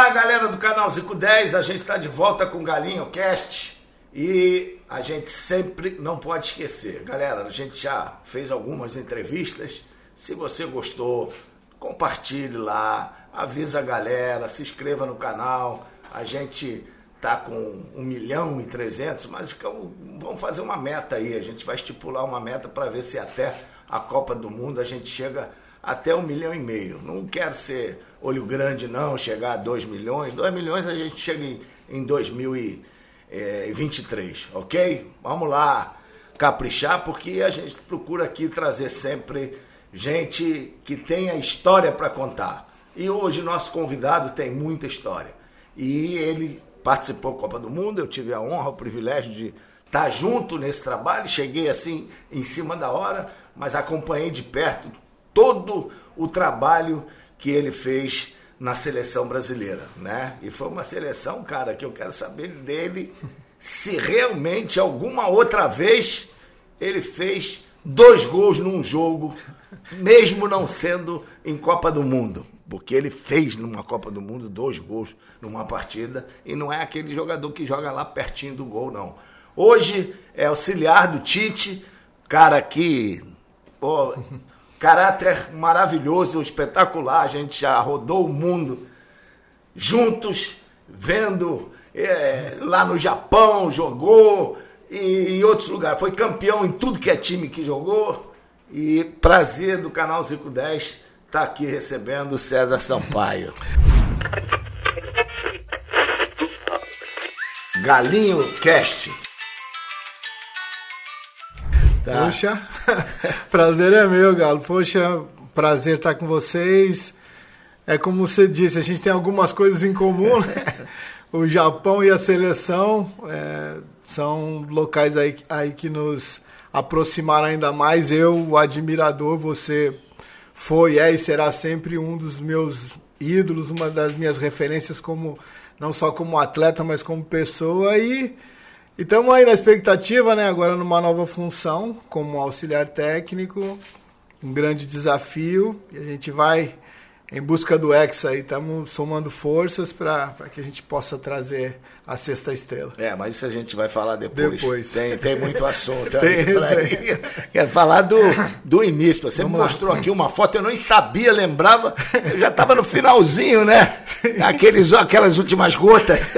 Olá, galera do canal Zico 10, a gente está de volta com Galinho Cast e a gente sempre não pode esquecer. Galera, a gente já fez algumas entrevistas. Se você gostou, compartilhe lá, avisa a galera, se inscreva no canal. A gente tá com 1 milhão e 300, mas vamos fazer uma meta aí. A gente vai estipular uma meta para ver se até a Copa do Mundo a gente chega até um milhão e meio. Não quero ser olho grande, não, chegar a 2 milhões. 2 milhões a gente chega em, em 2023, ok? Vamos lá caprichar, porque a gente procura aqui trazer sempre gente que tenha história para contar. E hoje nosso convidado tem muita história. E ele participou da Copa do Mundo, eu tive a honra, o privilégio de estar junto nesse trabalho. Cheguei assim em cima da hora, mas acompanhei de perto todo o trabalho que ele fez na seleção brasileira, né? E foi uma seleção, cara, que eu quero saber dele se realmente alguma outra vez ele fez dois gols num jogo, mesmo não sendo em Copa do Mundo. Porque ele fez numa Copa do Mundo dois gols numa partida e não é aquele jogador que joga lá pertinho do gol, não. Hoje é auxiliar do Tite, cara que pô, caráter maravilhoso, espetacular. A gente já rodou o mundo juntos, vendo é, lá no Japão, jogou e em outros lugares. Foi campeão em tudo que é time que jogou. E prazer do canal 510 estar tá aqui recebendo o César Sampaio. Galinho Cast. Tá. Poxa, prazer é meu, Galo. Poxa, prazer estar com vocês. É como você disse, a gente tem algumas coisas em comum. Né? O Japão e a seleção é, são locais aí, aí que nos aproximaram ainda mais. Eu, o admirador, você foi, é e será sempre um dos meus ídolos, uma das minhas referências como não só como atleta, mas como pessoa e e estamos aí na expectativa, né? Agora numa nova função, como auxiliar técnico, um grande desafio. E a gente vai em busca do Hexa aí, estamos somando forças para que a gente possa trazer a sexta estrela. É, mas isso a gente vai falar depois. Depois. Tem, tem muito assunto. tem, tem. Quero falar do, do início. Você Vamos mostrou lá. aqui uma foto, eu nem sabia, lembrava. Eu já estava no finalzinho, né? Aqueles, aquelas últimas gotas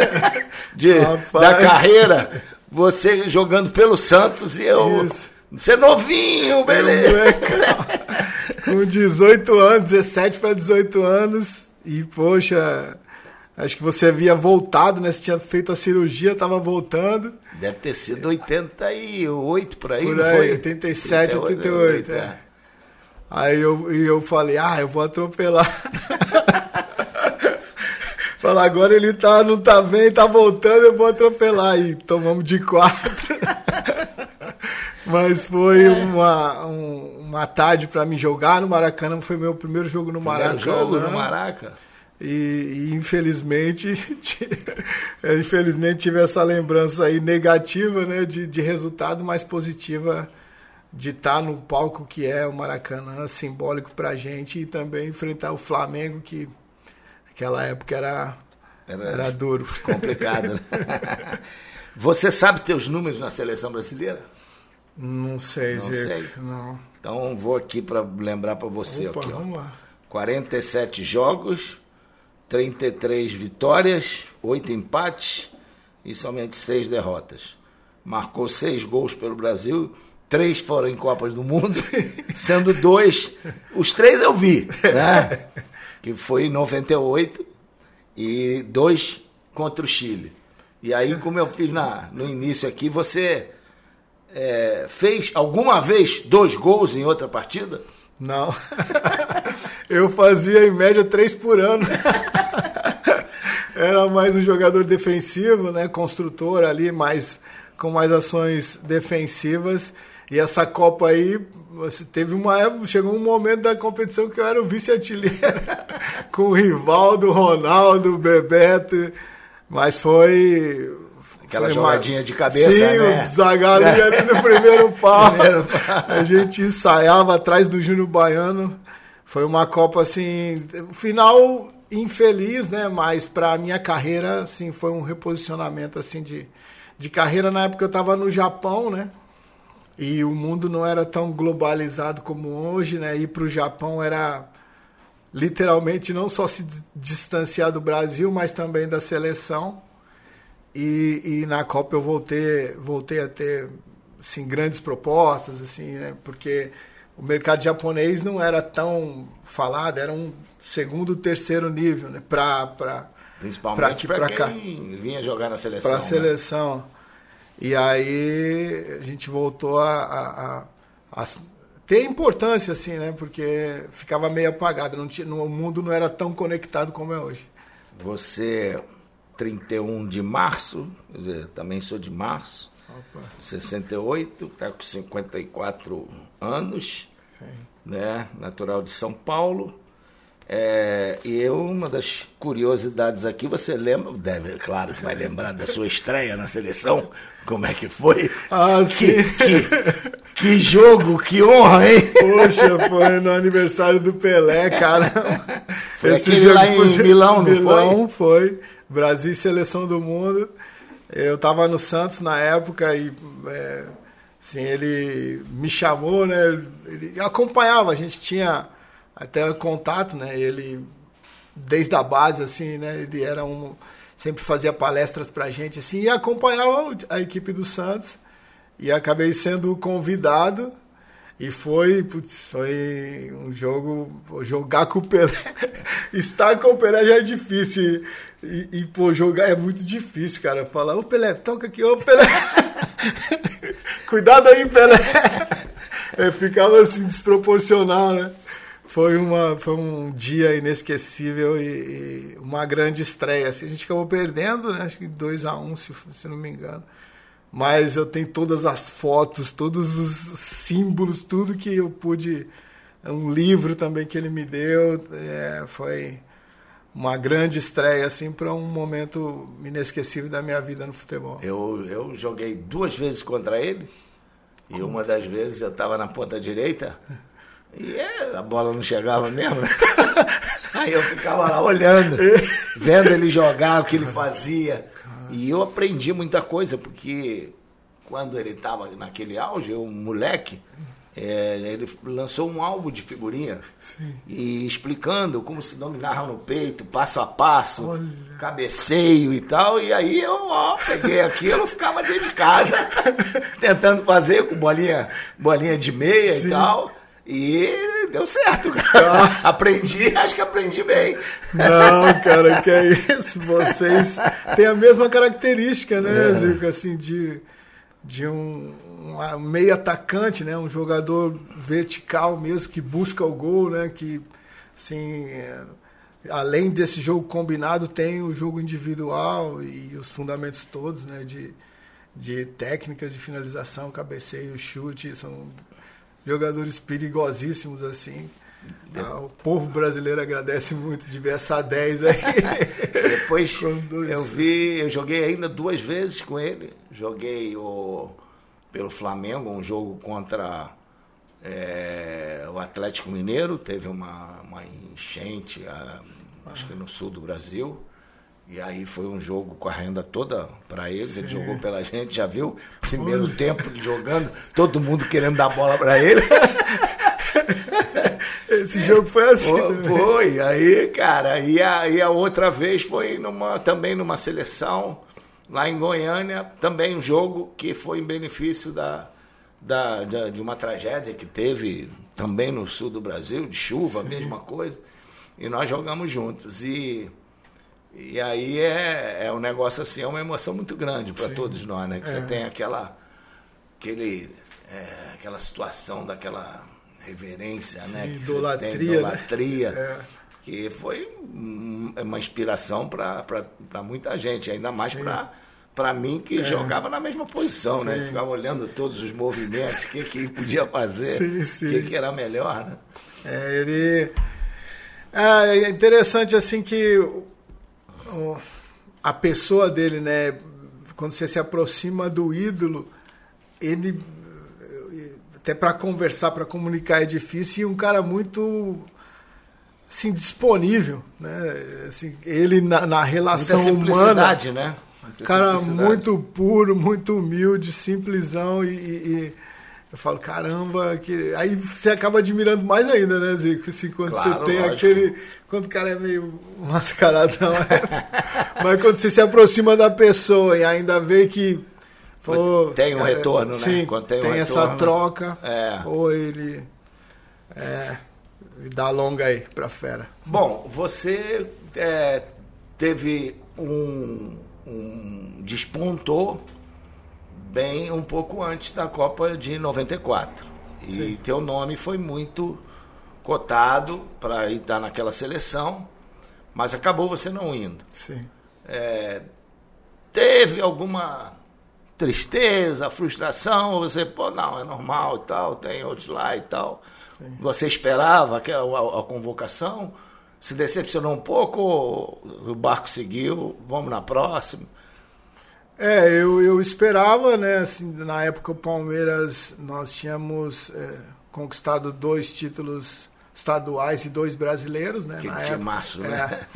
de, da carreira você jogando pelo Santos e eu. Isso. Você novinho, beleza? Com 18 anos, 17 para 18 anos. E, poxa, acho que você havia voltado, né? Você tinha feito a cirurgia, estava voltando. Deve ter sido 88 por aí, por aí, foi? 87, 88. 88, é. é. Aí eu, eu falei, ah, eu vou atropelar. Fala, agora ele tá, não tá bem, tá voltando, eu vou atropelar. E tomamos de quatro. Mas foi é. uma, um, uma tarde para me jogar no Maracanã. Foi meu primeiro jogo no Maracanã. jogo no Maraca. E, e, infelizmente, infelizmente tive essa lembrança aí negativa, né, de, de resultado, mais positiva de estar tá no palco que é o Maracanã, simbólico pra gente e também enfrentar o Flamengo que Aquela época era, era, era duro. Complicado, né? Você sabe teus números na seleção brasileira? Não sei, Não sei. Não. Então vou aqui para lembrar para você. Opa, aqui, vamos lá. 47 jogos, 33 vitórias, 8 empates e somente 6 derrotas. Marcou 6 gols pelo Brasil, 3 foram em Copas do Mundo, sendo dois. Os três eu vi, né? que foi em 98 e dois contra o Chile. E aí, como eu fiz na, no início aqui, você é, fez alguma vez dois gols em outra partida? Não. eu fazia em média três por ano. Era mais um jogador defensivo, né? Construtor ali, mais com mais ações defensivas. E essa Copa aí, teve uma época, chegou um momento da competição que eu era o vice-artilheiro, com o Rivaldo, Ronaldo, Bebeto, mas foi. Aquela foi jogadinha uma... de cabeça, Sim, né? o Zagalli ali no primeiro pau. primeiro pau. A gente ensaiava atrás do Júnior Baiano. Foi uma Copa assim. Final infeliz, né? Mas para a minha carreira, assim, foi um reposicionamento assim de, de carreira. Na época eu estava no Japão, né? E o mundo não era tão globalizado como hoje, né? Ir para o Japão era literalmente não só se distanciar do Brasil, mas também da seleção. E, e na Copa eu voltei, voltei a ter assim, grandes propostas, assim, né? Porque o mercado japonês não era tão falado, era um segundo, terceiro nível, né? Pra, Principalmente para quem cá. vinha jogar na seleção. Para a né? seleção. E aí a gente voltou a, a, a, a, ter importância, assim, né? Porque ficava meio apagado. Não tinha, no, o mundo não era tão conectado como é hoje. Você, 31 de março, quer dizer, também sou de março, Opa. 68, está com 54 anos, Sim. né? natural de São Paulo. É, e eu, uma das curiosidades aqui, você lembra, deve, claro que vai lembrar da sua estreia na seleção, como é que foi? Ah, sim. Que, que, jogo, que honra, hein? Poxa, foi no aniversário do Pelé, cara. Foi Esse jogo lá em foi, Milão, não Milão foi? foi? Brasil Seleção do Mundo. Eu estava no Santos na época e é, assim, ele me chamou, né? Ele acompanhava, a gente tinha até contato, né? Ele desde a base, assim, né? Ele era um sempre fazia palestras pra gente, assim, e acompanhava a equipe do Santos. E acabei sendo convidado e foi, putz, foi um jogo, jogar com o Pelé, estar com o Pelé já é difícil. E, e, pô, jogar é muito difícil, cara. Falar, ô Pelé, toca aqui, ô Pelé. Cuidado aí, Pelé. É, ficava assim, desproporcional, né? Foi, uma, foi um dia inesquecível e, e uma grande estreia. Assim, a gente acabou perdendo, né? Acho que 2 a 1 um, se, se não me engano. Mas eu tenho todas as fotos, todos os símbolos, tudo que eu pude. Um livro também que ele me deu. É, foi uma grande estreia assim para um momento inesquecível da minha vida no futebol. Eu, eu joguei duas vezes contra ele e uma das vezes eu estava na ponta direita e é, a bola não chegava mesmo. Aí eu ficava lá olhando, vendo ele jogar, o que ele fazia. E eu aprendi muita coisa, porque quando ele estava naquele auge, um moleque, é, ele lançou um álbum de figurinha Sim. e explicando como se dominava no peito, passo a passo, Olha. cabeceio e tal. E aí eu ó, peguei aquilo, ficava dentro de casa tentando fazer com bolinha, bolinha de meia Sim. e tal. E deu certo, cara. Ah. aprendi, acho que aprendi bem. Não, cara, que é isso. Vocês têm a mesma característica, né, é. Zico, assim, de, de um, um meio atacante, né? Um jogador vertical mesmo, que busca o gol, né? Que, assim, é, além desse jogo combinado, tem o jogo individual e os fundamentos todos, né? De, de técnicas de finalização, cabeceio, chute, são jogadores perigosíssimos assim. Ah, o povo brasileiro agradece muito de ver essa 10 aí. Depois eu vi, eu joguei ainda duas vezes com ele. Joguei o pelo Flamengo, um jogo contra é, o Atlético Mineiro, teve uma, uma enchente, a, acho que no sul do Brasil. E aí foi um jogo com a renda toda para eles. Ele jogou pela gente, já viu? Primeiro Ui. tempo jogando, todo mundo querendo dar bola para ele. Esse jogo foi assim. Foi, foi. aí, cara, e a, e a outra vez foi numa, também numa seleção lá em Goiânia, também um jogo que foi em benefício da, da, de, de uma tragédia que teve também no sul do Brasil, de chuva, Sim. mesma coisa. E nós jogamos juntos. E, e aí é, é um negócio assim, é uma emoção muito grande para todos nós, né? Que é. você tem aquela, aquele, é, aquela situação daquela reverência, Sim, né? Que idolatria. Tem, idolatria. Né? É. Que foi uma inspiração para muita gente, ainda mais para para mim que é. jogava na mesma posição, né? sim. né? Ficava olhando todos os movimentos, o que, que podia fazer, o que, que era melhor, né? É, ele. É, é interessante assim que a pessoa dele, né? Quando você se aproxima do ídolo, ele até para conversar, para comunicar é difícil e um cara muito assim, disponível, né? Assim, ele na, na relação Muita humana, né? Muita cara muito puro, muito humilde, simplesão e- e eu falo, caramba, que... aí você acaba admirando mais ainda, né, Zico? Assim, quando Claro, você tem lógico. aquele. Quando o cara é meio mascaradão. é- Mas quando você se aproxima da pessoa e ainda vê que. pô, Tem um é, retorno, né? Sim, Quando tem tem, um essa retorno, troca. é. Ou ele. É. Dá longa aí pra fera. Bom, você é, teve um, um despontou bem um pouco antes da Copa de 94. E Sim. teu nome foi muito cotado para estar naquela seleção, mas acabou você não indo. Sim. É, teve alguma tristeza, frustração? Você, pô, não, é normal e tal, tem outros lá e tal. Você esperava que a, a- a convocação? Se decepcionou um pouco? ou O barco seguiu, vamos na próxima. É, eu, eu esperava, né? Assim, na época o Palmeiras nós tínhamos é, conquistado dois títulos estaduais e dois brasileiros, né? Aquele na época. timaço, né?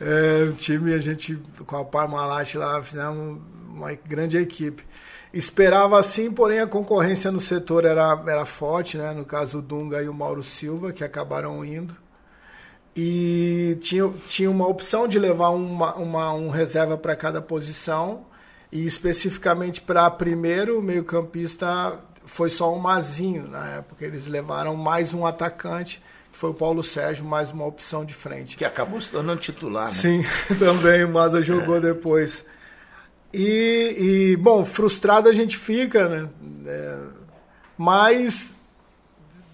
É, é, o time, a gente, com a Parmalat lá, fizemos uma grande equipe. Esperava assim, porém a concorrência no setor era, era forte, né? No caso o Dunga e o Mauro Silva, que acabaram indo. E tinha, tinha uma opção de levar uma, uma, um reserva para cada posição. E especificamente para primeiro, o meio-campista foi só um Mazinho na época. Eles levaram mais um atacante, que foi o Paulo Sérgio, mais uma opção de frente. Que acabou se tornando titular, né? Sim, também o Maza jogou depois. E, e, bom, frustrado a gente fica, né? É, mas,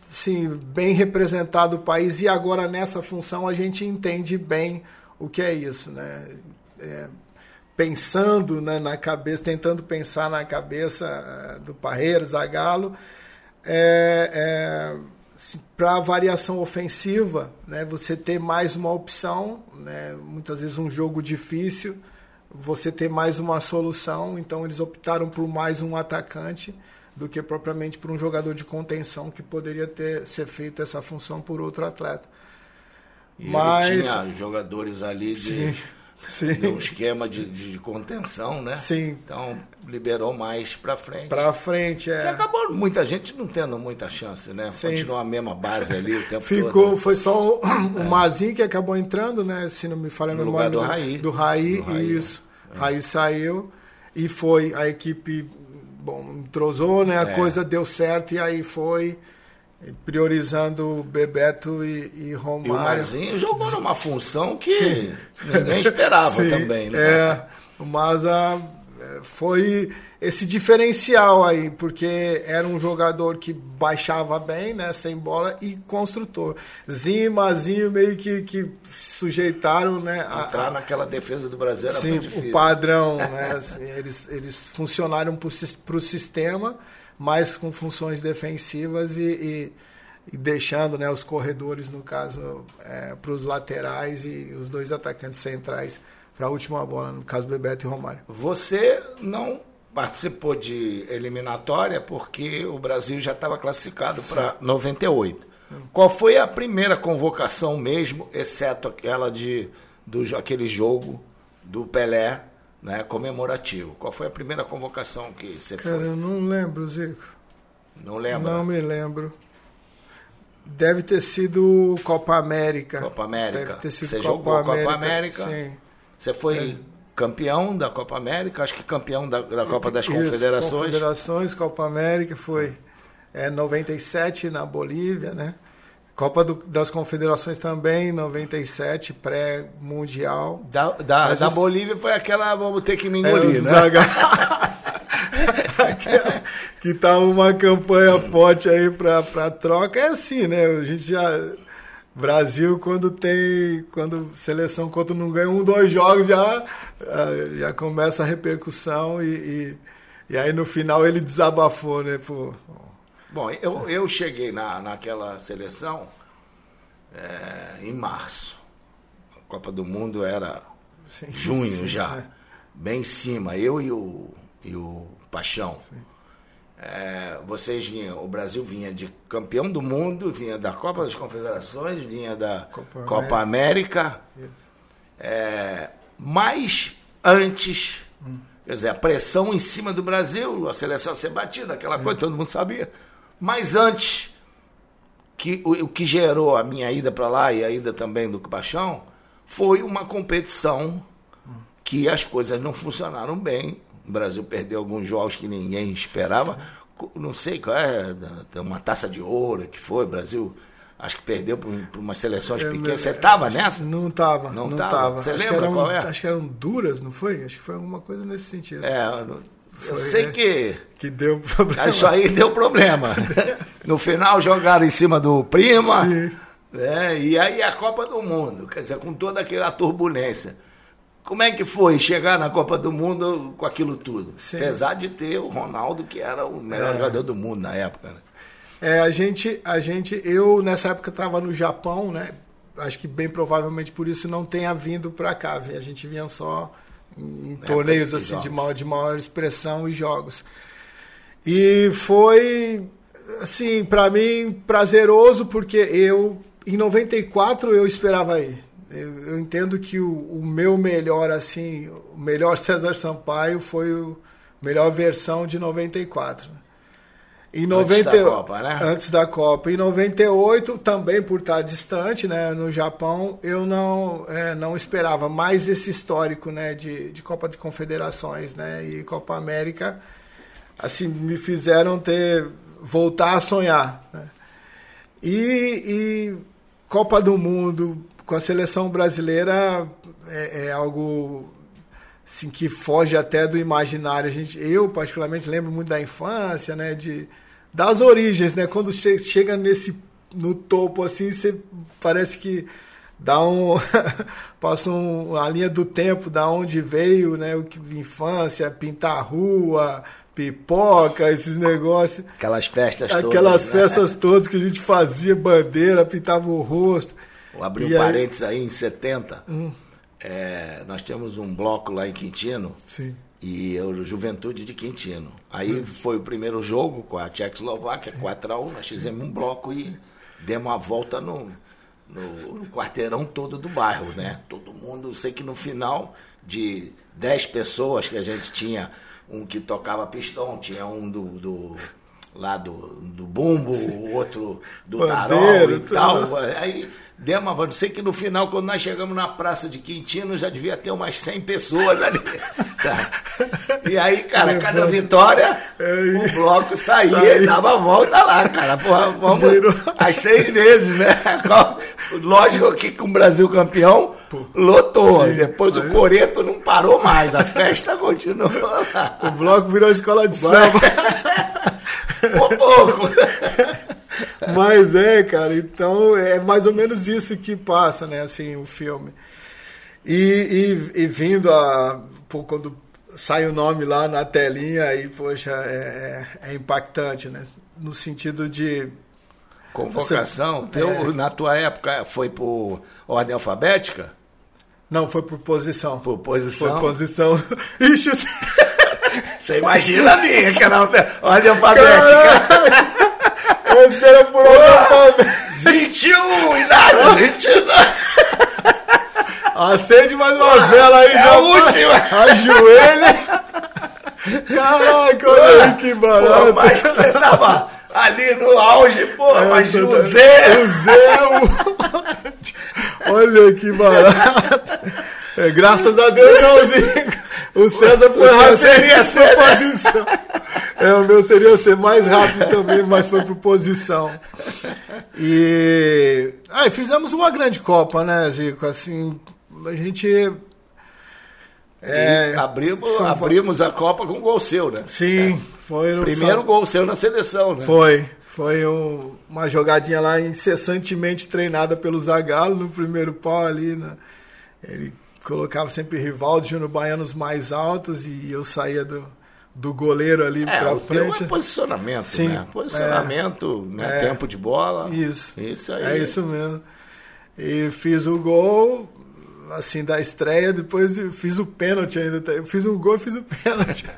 sim, bem representado o país e agora nessa função a gente entende bem o que é isso, né? É, pensando né, na cabeça, tentando pensar na cabeça eh, do Parreira, Zagallo, é, para variação ofensiva, né, você ter mais uma opção, né, muitas vezes um jogo difícil, você ter mais uma solução, então eles optaram por mais um atacante do que propriamente por um jogador de contenção que poderia ter ser feita essa função por outro atleta. E Mas tinha jogadores ali de, Sim, sim. de um esquema de, de contenção, né? Sim. Então liberou mais para frente. para frente é acabou muita gente não tendo muita chance, né? Sim. Continua a mesma base ali o tempo Ficou, todo. foi só o, o Mazinho que acabou entrando, né? Se não me falha a memória. do Raí. Do Raí, Do Raí, isso. Raí saiu e foi. A equipe, bom, entrosou, né? A É. coisa deu certo e aí foi priorizando Bebeto e, e E o Romário. Mazinho jogou numa função que ninguém esperava Sim, também, né? É, o Maza é, foi esse diferencial aí, porque era um jogador que baixava bem, né, sem bola, e construtor. Zinho e Mazinho meio que, que se sujeitaram, né, a, Entrar naquela defesa do Brasil era Sim, muito difícil. o padrão, né? assim, eles, eles funcionaram para o sistema, mas com funções defensivas e, e, e deixando né, os corredores, no caso, para os laterais e os dois atacantes centrais para a última bola, no caso Bebeto e Romário. Você não participou de eliminatória porque o Brasil já estava classificado para 98. Qual foi a primeira convocação mesmo, exceto aquela de do aquele jogo do Pelé, né, comemorativo? Qual foi a primeira convocação que você Cara, foi? eu não lembro, Zico. Não lembra? Não me lembro. Deve ter sido Copa América. Copa América. Deve ter sido Você Copa jogou Copa América. América? Sim. Você foi campeão da Copa América, acho que campeão da, da Copa das Isso, Confederações. Confederações, Copa América, foi é, 97 na Bolívia, né? Copa do- das Confederações também, 97, pré-mundial. Da, da, da os- Bolívia foi aquela, vamos ter que me É, engolir, o né? Zaga- que tá uma campanha forte aí pra, pra troca. É assim, né? A gente já. Brasil, quando tem. Quando seleção, quando não ganha um, dois jogos, já, ah, já começa a repercussão e, e, e aí no final ele desabafou, né? Pô, Bom, eu, eu cheguei na, naquela seleção é, em março. A Copa do Mundo era sim, junho sim, já, né? bem em cima, eu e o, e o Paixão. é, vocês vinham, o Brasil vinha de campeão do mundo, vinha da Copa das Confederações, vinha da Copa, Copa América. América é, mas antes, hum. quer dizer, a pressão em cima do Brasil, a seleção ser batida, aquela Sim. coisa, todo mundo sabia. Mas antes, que, o, o que gerou a minha ida para lá e a ida também do Paixão, foi uma competição que as coisas não funcionaram bem o Brasil perdeu alguns jogos que ninguém esperava. Não sei qual é, uma taça de ouro que foi, o Brasil acho que perdeu para umas seleções é, pequenas. Você estava nessa? Não estava. Não estava. Você acho lembra qual é? Acho que eram duras, não foi? Acho que foi alguma coisa nesse sentido. É, eu foi, sei é, que. Que deu problema. Isso aí deu problema. no final jogaram em cima do Prima. Sim. Né? E aí a Copa do Mundo, quer dizer, com toda aquela turbulência. Como é que foi chegar na Copa do Mundo com aquilo tudo? Sim. Apesar de ter o Ronaldo, que era o melhor é. jogador do mundo na época. Né? É, a gente, a gente, eu nessa época estava no Japão, né? Acho que bem provavelmente por isso não tenha vindo para cá. A gente vinha só em torneios assim de maior, de maior expressão e jogos. E foi assim, para mim prazeroso porque eu em 94 eu esperava ir. Eu, eu entendo que o, o, meu melhor, assim, o melhor César Sampaio foi o melhor versão de 94. Em 90, antes da Copa, né? Antes da Copa. Em 98, também por estar distante, né, no Japão, eu não, é, não esperava mais esse histórico, né, de, de Copa de Confederações, né, e Copa América, assim, me fizeram ter, voltar a sonhar, né? E, e Copa do Mundo, com a seleção brasileira é, é, algo assim, que foge até do imaginário. A gente, eu, particularmente, lembro muito da infância, né? De, das origens, né? Quando você chega nesse no topo assim, você parece que dá um passa um, a linha do tempo da onde veio, né? O que infância, pintar a rua, pipoca, esses negócios. Aquelas festas Aquelas todas. Aquelas né? festas né? todas que a gente fazia, bandeira, pintava o rosto. Vou abrir e um aí... parênteses aí, em 70, hum. é, nós temos um bloco lá em Quintino. Sim. E eu, Juventude de Quintino. Aí hum. foi o primeiro jogo com a Tchecoslováquia, 4x1. Nós fizemos um bloco e demos uma volta no, no, no quarteirão todo do bairro, Sim. né? Todo mundo, sei que no final de 10 pessoas que a gente tinha, um que tocava pistão, tinha um do, do lá do, do bumbo, o outro do Bandeiro, tarol e tal. Aí deu uma volta. Sei que no final, quando nós chegamos na praça de Quintino, já devia ter umas 100 pessoas ali. Tá. E aí, cara, cada vitória, o bloco saía e dava a volta lá, cara. Porra, vamos às seis vezes, né? Lógico que com o Brasil campeão, lotou. Sim. Depois aí... o Coreto não parou mais, a festa continuou lá. O bloco virou escola de samba. Pouco. Mas é, cara, então é mais ou menos isso que passa, né, assim, o filme. E, e, e vindo a. Pô, quando sai o nome lá na telinha, aí, poxa, é, é, é impactante, né? No sentido de. Convocação? Você, é, na tua época foi por ordem alfabética? Não, foi por posição. Por posição? Por posição. Ixi, você imagina a minha, que era ordem alfabética. Caralho. Era por alfabético. 21, idade, 22. Acende mais umas velas aí, é a última. Ajoelha. Caraca, olha aí que barato. Pô, mas você tava ali no auge, pô, é, mas o Zé. O Zé, o... olha que barato. É, graças a Deus, não, Zico. O César foi rápido. Seria ser, posição. É, o meu seria ser mais rápido também, mas foi por posição. E aí fizemos uma grande Copa, né, Zico? Assim, a gente é, abrimos, abrimos a Copa com um gol seu, né? Sim, foi no primeiro São... gol seu na seleção, né? Foi, foi um, uma jogadinha lá incessantemente treinada pelo Zagallo no primeiro pau ali, né? Ele colocava sempre Rivaldo, Júnior Baianos mais altos e eu saía do, do goleiro ali é, pra frente. É posicionamento, Sim, né? Posicionamento, é, né? É, tempo de bola. Isso. Isso aí. É isso mesmo. E fiz o gol. assim, da estreia, depois fiz o pênalti ainda. Tá? Eu fiz um gol e fiz o pênalti.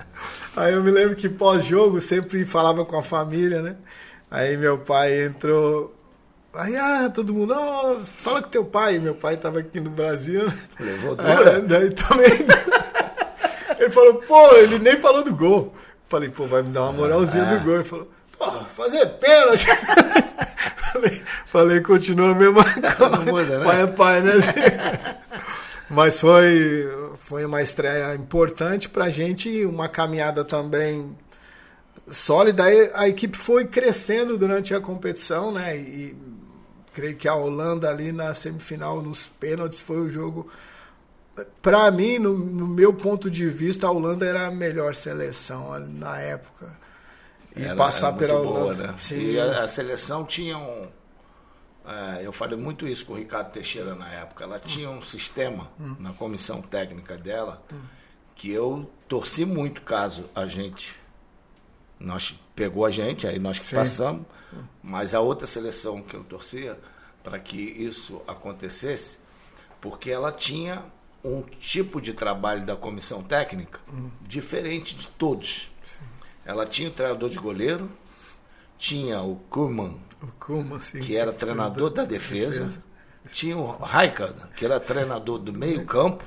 Aí eu me lembro que pós-jogo sempre falava com a família, né? Aí meu pai entrou. Aí, ah, todo mundo, oh, fala com teu pai. Meu pai estava aqui no Brasil. Levou dura? daí também. Falou, pô, ele nem falou do gol. Falei, pô, vai me dar uma moralzinha do gol. Ele falou, pô, fazer pênalti. falei, falei, continua a mesma coisa. Muda, né? Pai é pai, né? Mas foi, foi uma estreia importante pra gente, uma caminhada também sólida. A equipe foi crescendo durante a competição, né? E creio que a Holanda ali na semifinal, nos pênaltis, foi o jogo. Para mim, no, no, meu ponto de vista, a Holanda era a melhor seleção na época. E era, passar era pela Holanda. Boa, né? Sim. E a, a, seleção tinha um. É, eu falei muito isso com o Ricardo Teixeira na época. Ela tinha um sistema hum. na comissão técnica dela hum. que eu torci muito caso a gente nós pegou a gente, aí nós que Sim. passamos, mas a outra seleção que eu torcia para que isso acontecesse, porque ela tinha um tipo de trabalho da comissão técnica hum. diferente de todos. Sim. Ela tinha o treinador de goleiro, tinha o Kurman, o sim, que era treinador da defesa, defesa, tinha o Raikkonen, que era treinador do meio campo,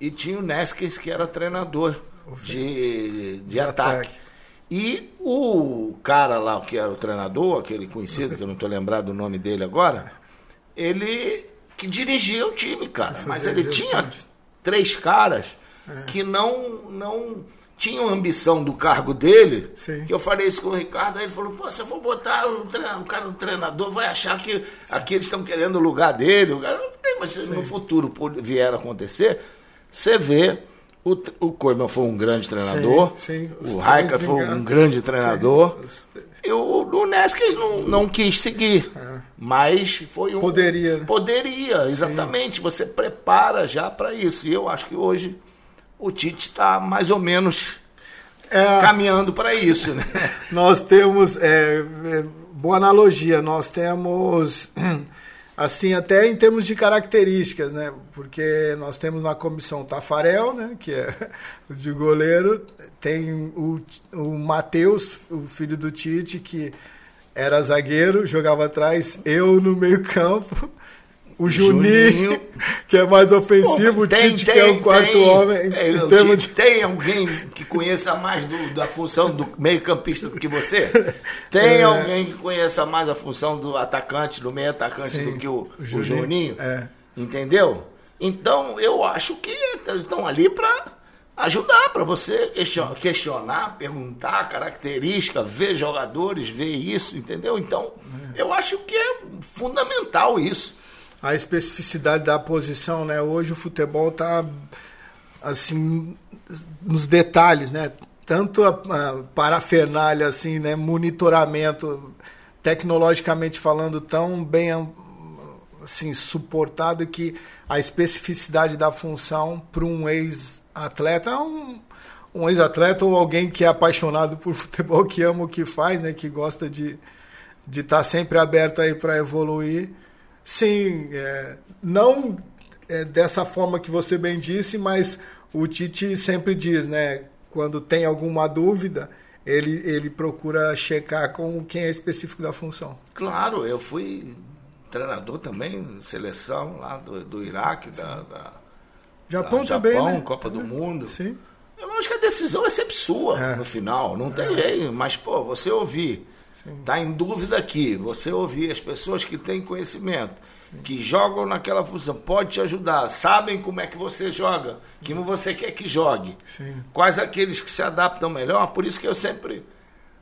e tinha o Neskes, que era treinador de, de, de ataque. ataque. E o cara lá, que era o treinador, aquele conhecido, que eu não estou lembrado do nome dele agora, ele que dirigia o time, cara. Mas ele tinha três caras é. que não, não tinham ambição do cargo dele. Sim. Que eu falei isso com o Ricardo, aí ele falou, pô, se eu for botar o, o cara do treinador, vai achar que aqui eles estão querendo o lugar dele. O cara, mas se no futuro vier a acontecer, você vê o, o Koeman foi um grande treinador. Sim, sim. O Raika foi um grande treinador. Sim, e o, Neskes não, não quis seguir. É. Mas foi um. Poderia. Né? Poderia, exatamente. Você prepara já para isso. E eu acho que hoje o Tite está mais ou menos é, caminhando para isso. Né? nós temos. É, é, boa analogia. Nós temos assim até em termos de características, né? Porque nós temos na comissão Tafarel, né? Que é de goleiro, tem o, o Matheus, o filho do Tite, que era zagueiro, jogava atrás, eu no meio campo o Juninho, Juninho, que é mais ofensivo, Pô, tem, o Tite, tem, que é o quarto tem, homem. É, o de... Tem alguém que conheça mais do, da função do meio-campista do que você? Tem é. alguém que conheça mais a função do atacante, do meio-atacante do que o, o Juninho? O Juninho é. Entendeu? Então, eu acho que eles estão ali para ajudar, para você questionar, perguntar característica, ver jogadores, ver isso, entendeu? Então, é. eu acho que é fundamental isso a especificidade da posição, né? Hoje o futebol está assim nos detalhes, né? Tanto a, a parafernália assim, né? Monitoramento tecnologicamente falando tão bem assim suportado que a especificidade da função para um ex-atleta um, um ex-atleta ou alguém que é apaixonado por futebol, que ama o que faz, né? Que gosta de de estar tá sempre aberto aí para evoluir Sim, é, não é, dessa forma que você bem disse, mas o Tite sempre diz, né? Quando tem alguma dúvida, ele, ele procura checar com quem é específico da função. Claro, eu fui treinador também, seleção lá do, do Iraque, da, da, Japão da também, Japão, né? Copa do Mundo. Sim. Eu acho que a decisão é sempre sua é. no final, não tem é. jeito. Mas, pô, você ouvir Está em dúvida aqui. Você ouvir as pessoas que têm conhecimento, Sim. que jogam naquela função, pode te ajudar. Sabem como é que você joga, como você quer que jogue. Sim. Quais aqueles que se adaptam melhor. Por isso que eu sempre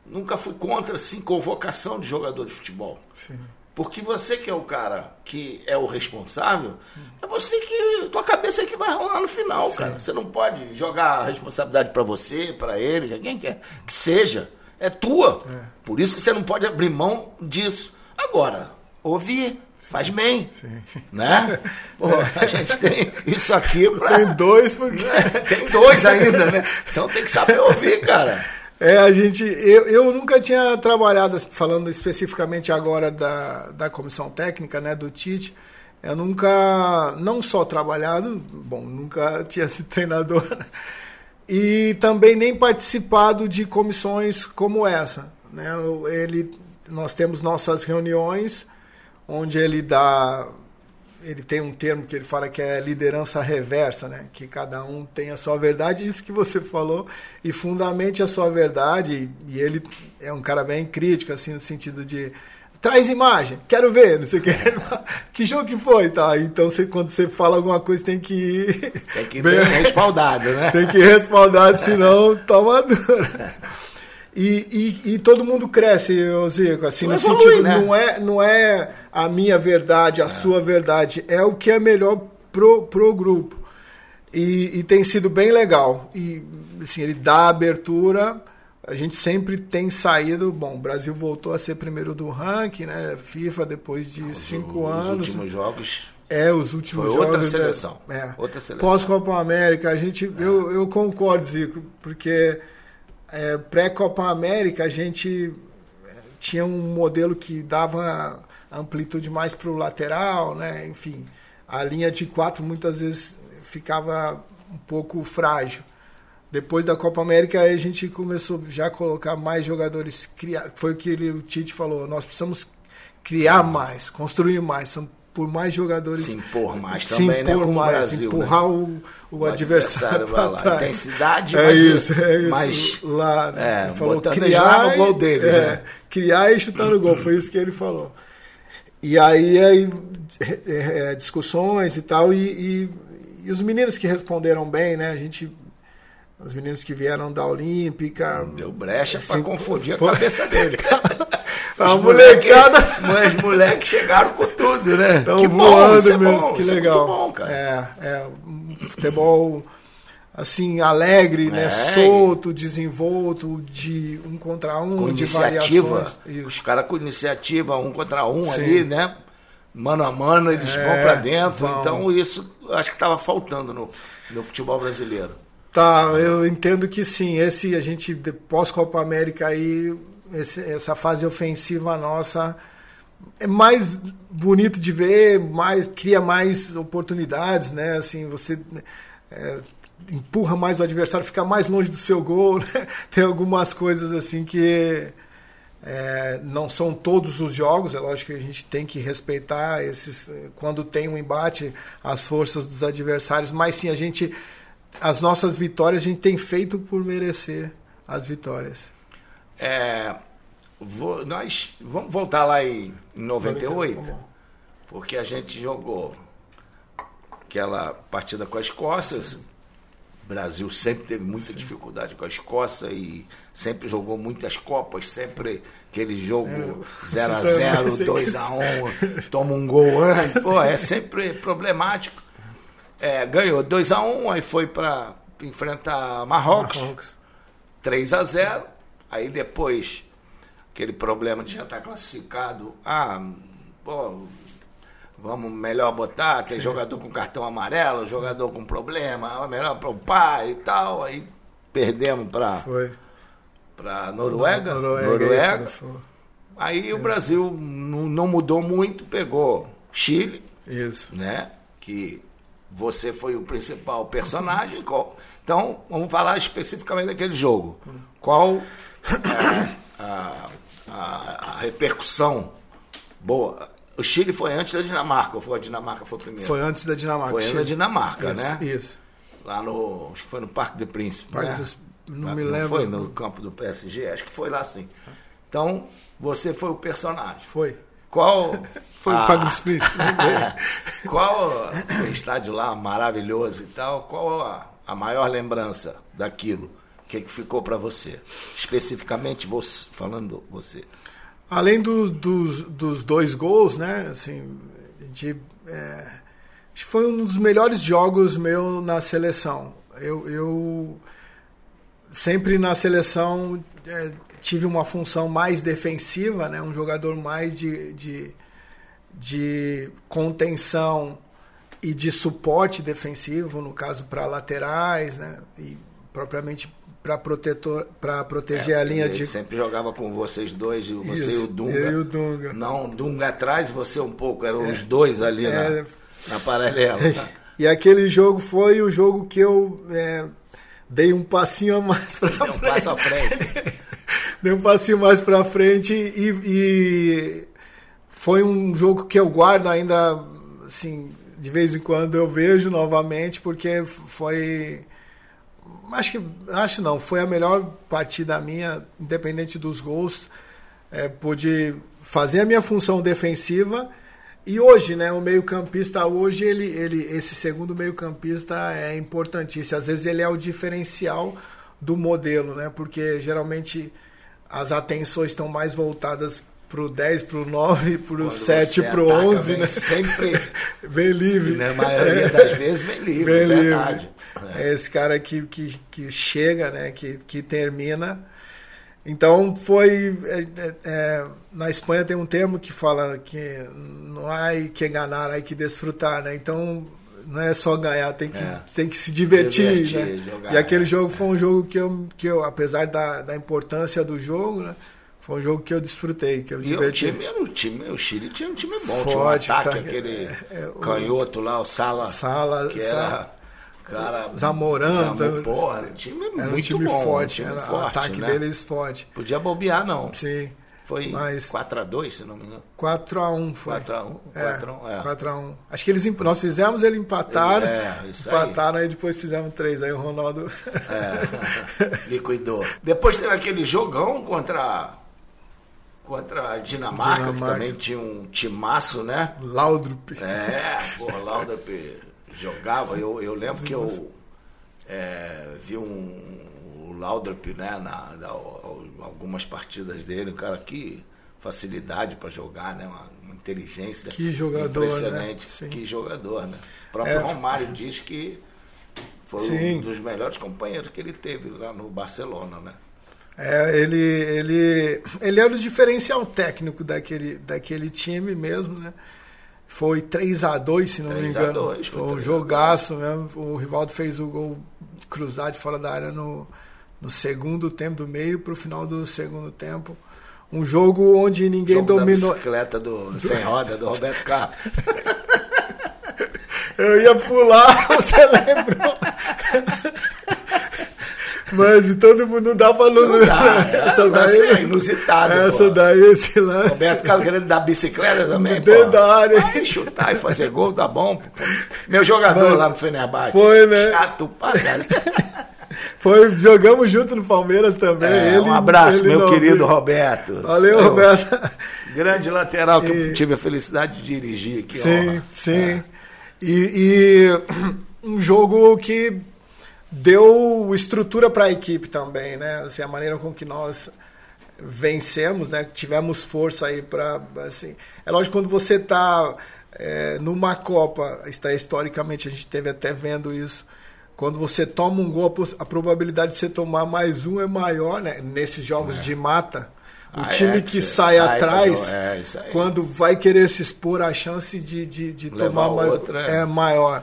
nunca fui contra assim, convocação de jogador de futebol. Sim. Porque você que é o cara que é o responsável, é você que. Tua cabeça é que vai rolar no final, cara. Você não pode jogar a responsabilidade para você, para ele, quem quer que seja é tua. É. Por isso que você não pode abrir mão disso. Agora, ouvir faz bem. Sim. Né? Pô, a gente tem isso aqui pra... Tem dois, porque. tem dois ainda, né? Então tem que saber ouvir, cara. É, a gente. Eu, eu nunca tinha trabalhado, falando especificamente agora da, da comissão técnica, né, do Tite. eu nunca, não só trabalhado, bom, nunca tinha sido treinador, e também nem participado de comissões como essa. Né? Ele, nós temos nossas reuniões onde ele dá ele tem um termo que ele fala que é liderança reversa, né? Que cada um tem a sua verdade, isso que você falou, e fundamente a sua verdade, e ele é um cara bem crítico, assim, no sentido de traz imagem, quero ver, não sei o que. que jogo que foi, tá? Então você, quando você fala alguma coisa, tem que Tem que ver respaldado, né? tem que ir respaldado, senão toma dura. E, e, e, todo mundo cresce, Zico, assim, no evolui, sentido, né? não, é, não é a minha verdade, a é. sua verdade, é o que é melhor pro, pro grupo. E, e, tem sido bem legal. E assim, ele dá abertura, a gente sempre tem saído. Bom, o Brasil voltou a ser primeiro do ranking, né? FIFA depois de os, cinco os anos. Os últimos jogos. É, os últimos Foi jogos. Outra seleção. É. Outra seleção. Pós-Copa América, a gente. É. Eu, eu concordo, Zico, porque é, pré-Copa América a gente é, tinha um modelo que dava amplitude mais para o lateral, né? enfim, a linha de quatro muitas vezes ficava um pouco frágil. Depois da Copa América a gente começou já a colocar mais jogadores, criar, foi o que ele, o Tite falou, nós precisamos criar mais, construir mais, são por mais jogadores. Se impor mais se também, né? impor né? mais, Brasil, empurrar né? o, o, o, adversário, adversário para trás. Intensidade, é mas, isso, é isso. Mas, lá, é, ele falou criar no gol dele, é, né? criar e chutar no gol, foi isso que ele falou. E aí, aí é, é, discussões e tal, e, e, e, os meninos que responderam bem, né? A gente os meninos que vieram da Olímpica. Deu brecha assim, para confundir foi... a cabeça dele. a molecada. Os moleques chegaram com tudo, né? Estão voando bom, mesmo, é que legal. É bom, cara. É, é, futebol assim, alegre, né? Solto, desenvolto, de um contra um, com de iniciativa. Os caras com iniciativa, um contra um Sim. ali, né? Mano a mano, eles é, vão para dentro. Vão. Então, isso acho que estava faltando no, no futebol brasileiro. Tá, eu entendo que sim. Esse a gente pós-Copa América aí, esse, essa fase ofensiva nossa é mais bonito de ver, mais cria mais oportunidades, né? Assim, você é, empurra mais o adversário, fica mais longe do seu gol. Né? Tem algumas coisas assim que é, não são todos os jogos, é lógico que a gente tem que respeitar esses quando tem um embate as forças dos adversários, mas sim a gente as nossas vitórias a gente tem feito por merecer as vitórias. É, vou, nós vamos voltar lá em, em 98, porque a gente jogou aquela partida com a Escócia. O Brasil sempre teve muita Sim. dificuldade com a Escócia e sempre jogou muitas Copas, sempre aquele jogo 0x0, 2x1, toma um gol antes. Pô, é sempre problemático. É, ganhou 2 a 1 um, aí foi para enfrentar Marrocos, Marrocos. 3 a 0 Aí depois, aquele problema de já estar tá classificado. Ah, pô, vamos melhor botar aquele Sim. jogador com cartão amarelo, jogador com problema, melhor para o pai e tal. Aí perdemos para para Noruega. Noruega. Noruega. Aí o Brasil não, não mudou muito, pegou Chile, Isso. né? Que você foi o principal personagem. Então, vamos falar especificamente daquele jogo. Qual é a, a, a, repercussão boa? O Chile foi antes da Dinamarca, ou foi a Dinamarca foi primeiro? Foi antes da Dinamarca. Foi antes da Dinamarca, isso, né? Isso. Lá no. Acho que foi no Parque do Príncipe. Parque né? não me lembro. Foi no campo do PSG? Acho que foi lá sim. Então, você foi o personagem. Foi. Qual. Foi o Pago dos Príncipes. qual o estádio lá maravilhoso e tal? Qual a, a maior lembrança daquilo? O que, que ficou para você? Especificamente você, falando você. Além do, dos, dos dois gols, né? Assim, a gente, é, foi um dos melhores jogos meu na seleção. Eu, eu sempre na seleção é, tive uma função mais defensiva, né? um jogador mais de, de, de contenção e de suporte defensivo, no caso para laterais, né? e propriamente para protetor para proteger é, a linha ele de sempre jogava com vocês dois você Isso, e o Dunga eu e o Dunga não Dunga atrás e você um pouco eram é, os dois ali é, na, na paralela tá? e aquele jogo foi o jogo que eu é, dei um passinho a mais para frente. Um passo à frente. dei um passinho mais para frente e, e, foi um jogo que eu guardo ainda, assim, de vez em quando eu vejo novamente, porque foi. Acho que. Acho não, foi a melhor partida minha, independente dos gols. É, pude fazer a minha função defensiva e hoje, né, o meio-campista hoje ele, ele esse segundo meio-campista é importantíssimo. Às vezes ele é o diferencial do modelo, né? Porque geralmente as atenções estão mais voltadas pro 10, pro 9, pro 7, pro 11, né? Sempre vem livre. Na maioria das vezes vem livre, vem verdade. Livre. É. Esse cara que, que, que chega, né? Que, que termina então foi. É, é, é, na Espanha tem um termo que fala que não há que ganhar, há que desfrutar, né? Então não é só ganhar, tem que, é. tem que se divertir. divertir né? jogar, e aquele jogo foi um jogo que eu, que eu apesar da, da importância do jogo, né? Foi um jogo que eu desfrutei, que eu e diverti. O, time, o, time, o Chile tinha um time bom, Forte, tinha um ataque, tá, aquele é, canhoto lá, o Sala, Sala que era Cara, Zamorano. Zamor, porra, time era muito um time bom, forte, um time era forte, o ataque né? deles forte. Podia bobear, não. Sim. Foi mas 4x2, se não me engano. 4x1 foi. 4x1. É, 4x1. Acho que eles nós fizemos, eles empataram. É, empataram, aí. aí depois fizemos 3. Aí o Ronaldo. É, liquidou. Depois teve aquele jogão contra. Contra a Dinamarca, Dinamarca, que também tinha um timaço, né? Laudrup. É, porra, Laudrup jogava. Eu, eu lembro que eu é, vi um, o Laudrup, né, na, na, algumas partidas dele, um cara que facilidade para jogar, né, uma, uma, inteligência que jogador, impressionante, né? que jogador, né? O próprio é, Romário diz que foi sim. um dos melhores companheiros que ele teve lá no Barcelona, né? É, ele, ele, ele era o diferencial técnico daquele, daquele time mesmo, né? Foi 3 a 2 se não 3 me engano. 2, foi um jogaço mesmo. O Rivaldo fez o gol cruzado de fora da área no, no segundo tempo do meio para o final do segundo tempo. Um jogo onde ninguém jogo dominou. Da bicicleta do, sem roda do Roberto Carlos. Eu ia pular, você lembrou? Mas todo mundo não dá pra não. não dá, essa daí é inusitado. Essa pô. daí, esse lance. Roberto Carlos querendo dar bicicleta também. Dentro da área. Vai chutar e fazer gol, tá bom. Meu jogador Mas lá no Fenerbahçe. Foi, né? Chato pra Foi, jogamos junto no Palmeiras também. É, ele, um abraço, meu querido Roberto. Valeu, Eu, Roberto. Grande lateral que e... eu tive a felicidade de dirigir aqui. Sim, sim. É. E, e um jogo que deu estrutura para a equipe também, né? Assim, a maneira com que nós vencemos, né? Tivemos força aí para, assim. É lógico quando você está é, numa Copa, está historicamente a gente teve até vendo isso. Quando você toma um gol, a probabilidade de você tomar mais um é maior, né? Nesses jogos é. de mata. O ah, time é, que, que sai, sai, atrás, é, quando vai querer se expor, a chance de, de, de tomar mais outra, é. é maior.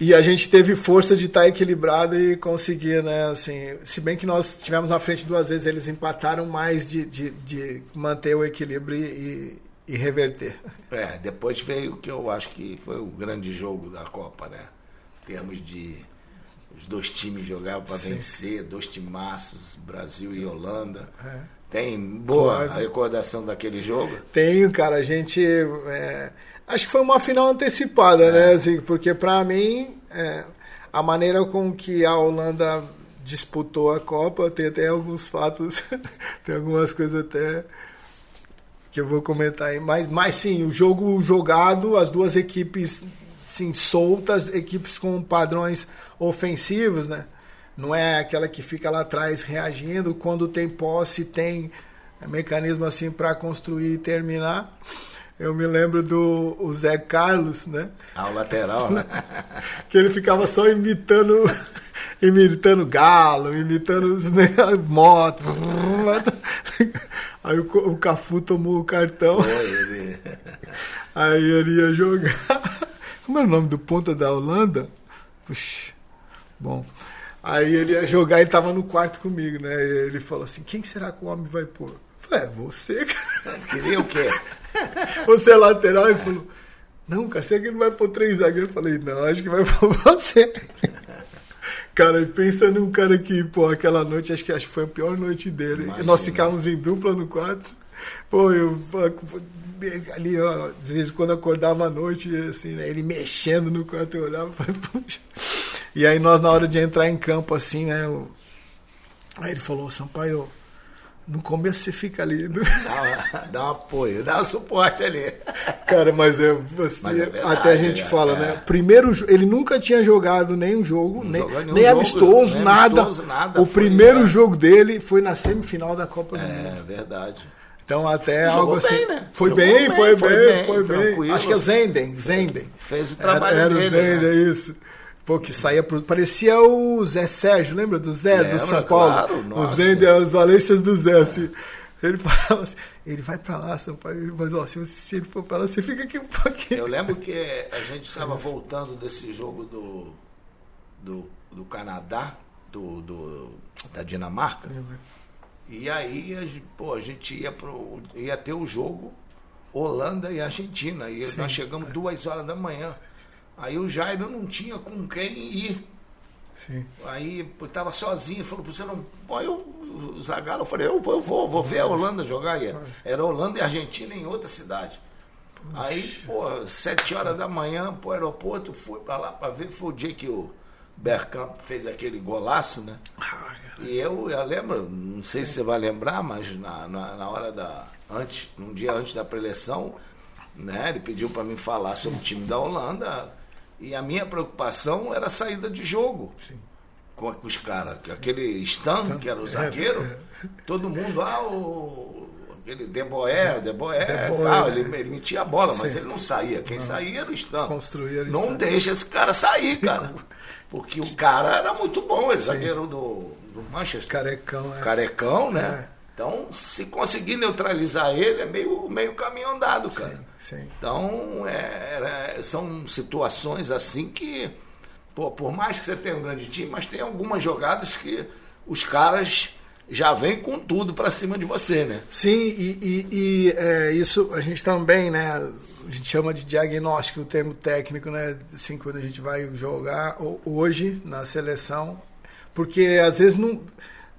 E a gente teve força de estar tá equilibrado e conseguir, né? Assim, se bem que nós tivemos na frente duas vezes, eles empataram mais de, de, de manter o equilíbrio e, e, reverter. É, depois veio o que eu acho que foi o grande jogo da Copa, né? Em termos de os dois times jogavam para vencer, dois timaços, Brasil e Holanda. É. Tem boa recordação daquele jogo? Tenho, cara. A gente. É Acho que foi uma final antecipada, né, é. né? Assim, porque para mim, é, a maneira com que a Holanda disputou a Copa, tem até alguns fatos, tem algumas coisas até que eu vou comentar aí. Mas, mas sim, o jogo jogado, as duas equipes sim, soltas, equipes com padrões ofensivos, né? Não é aquela que fica lá atrás reagindo, quando tem posse, tem mecanismo assim para construir e terminar. Eu me lembro do o Zé Carlos, né? Ah, o lateral, né? que ele ficava só imitando, imitando galo, imitando os né, motos. Aí o, o Cafu tomou o cartão. Foi, ele. Aí ele ia jogar. Como era o nome do ponta da Holanda? Puxa, bom. Aí ele ia jogar, ele tava no quarto comigo, né? E ele falou assim: quem será que o homem vai pôr? Eu falei, é você, cara. Queria o quê? Você é lateral? Ele falou, não, cara, será que ele vai pôr três zagueiros? Eu falei, não, acho que vai pôr você. Cara, pensa num cara que, pô, aquela noite, acho que, acho que foi a pior noite dele. Imagina. Nós ficávamos em dupla no quarto. Pô, eu ali, ó, às vezes quando acordava à noite, assim, né, ele mexendo no quarto, eu olhava e falei, puxa. E aí nós, na hora de entrar em campo, assim, né, eu... aí ele falou, Sampaio, no começo você fica ali. Dá, um- dá um apoio, dá um suporte ali. Cara, mas é, assim, Mas é verdade, até a gente é, fala, é. né? Primeiro, ele nunca tinha jogado nenhum jogo, nem, jogou nenhum nem jogo, amistoso, nem nada. amistoso, nada, O foi, primeiro né? jogo dele foi na semifinal da Copa do É Mundo. verdade. Então até Jogou algo assim. bem, né? Foi, bem, bem, foi foi bem, bem, foi bem. tranquilo. Acho que é o Zenden, Zenden. Fez o Era, trabalho era o dele. Zenden, né? isso. Pô, que saía pro. Parecia o Zé Sérgio, lembra do Zé Lembra, do São Paulo? claro, o. Zenden, as valências do Zé, assim. Ele falava assim, ele vai pra lá, São Paulo, mas ó, se, ele for pra lá, você fica aqui um pouquinho. Eu lembro que a gente estava voltando desse jogo do, do, do Canadá, do, do- da Dinamarca. E aí, a gente, pô, a gente ia, pro, ia ter o jogo Holanda e Argentina. E nós chegamos duas horas da manhã. Aí o Jairo não tinha com quem ir. Sim. Aí pô, tava sozinho, falou, você não. Pô, eu, o Zagallo, eu falei, eu, eu vou, vou ver a Holanda jogar. E Era Holanda e Argentina em outra cidade. Aí, pô, sete horas da manhã pro aeroporto, fui pra lá pra ver, foi o dia que o Bergkamp fez aquele golaço, né? E eu, eu lembro, não sei se você vai lembrar, mas na, na, na hora da. Antes, um dia antes da preleção, né? Ele pediu para mim falar sobre o time da Holanda. E a minha preocupação era a saída de jogo com, com os caras. Aquele Stan, que era o zagueiro, todo mundo, ah, o. Aquele Deboé, Deboé, Deboé, tal, ele, ele metia a bola, mas Sim. ele não saía. Quem saía era o Stan. Construía Não deixa esse cara sair, cara. Porque o cara era muito bom, ele zagueiro do, do Manchester. Carecão, é. Carecão, né? É. Então, se conseguir neutralizar ele, é meio, meio caminho andado, cara. Sim, sim. Então, é, são situações assim que, pô, por mais que você tenha um grande time, mas tem algumas jogadas que os caras já vêm com tudo pra cima de você, né? Sim, e, e- e, é, isso a gente também, né? A gente chama de diagnóstico, o termo técnico, né? Assim, quando a gente vai jogar ho- hoje na seleção, porque às vezes não.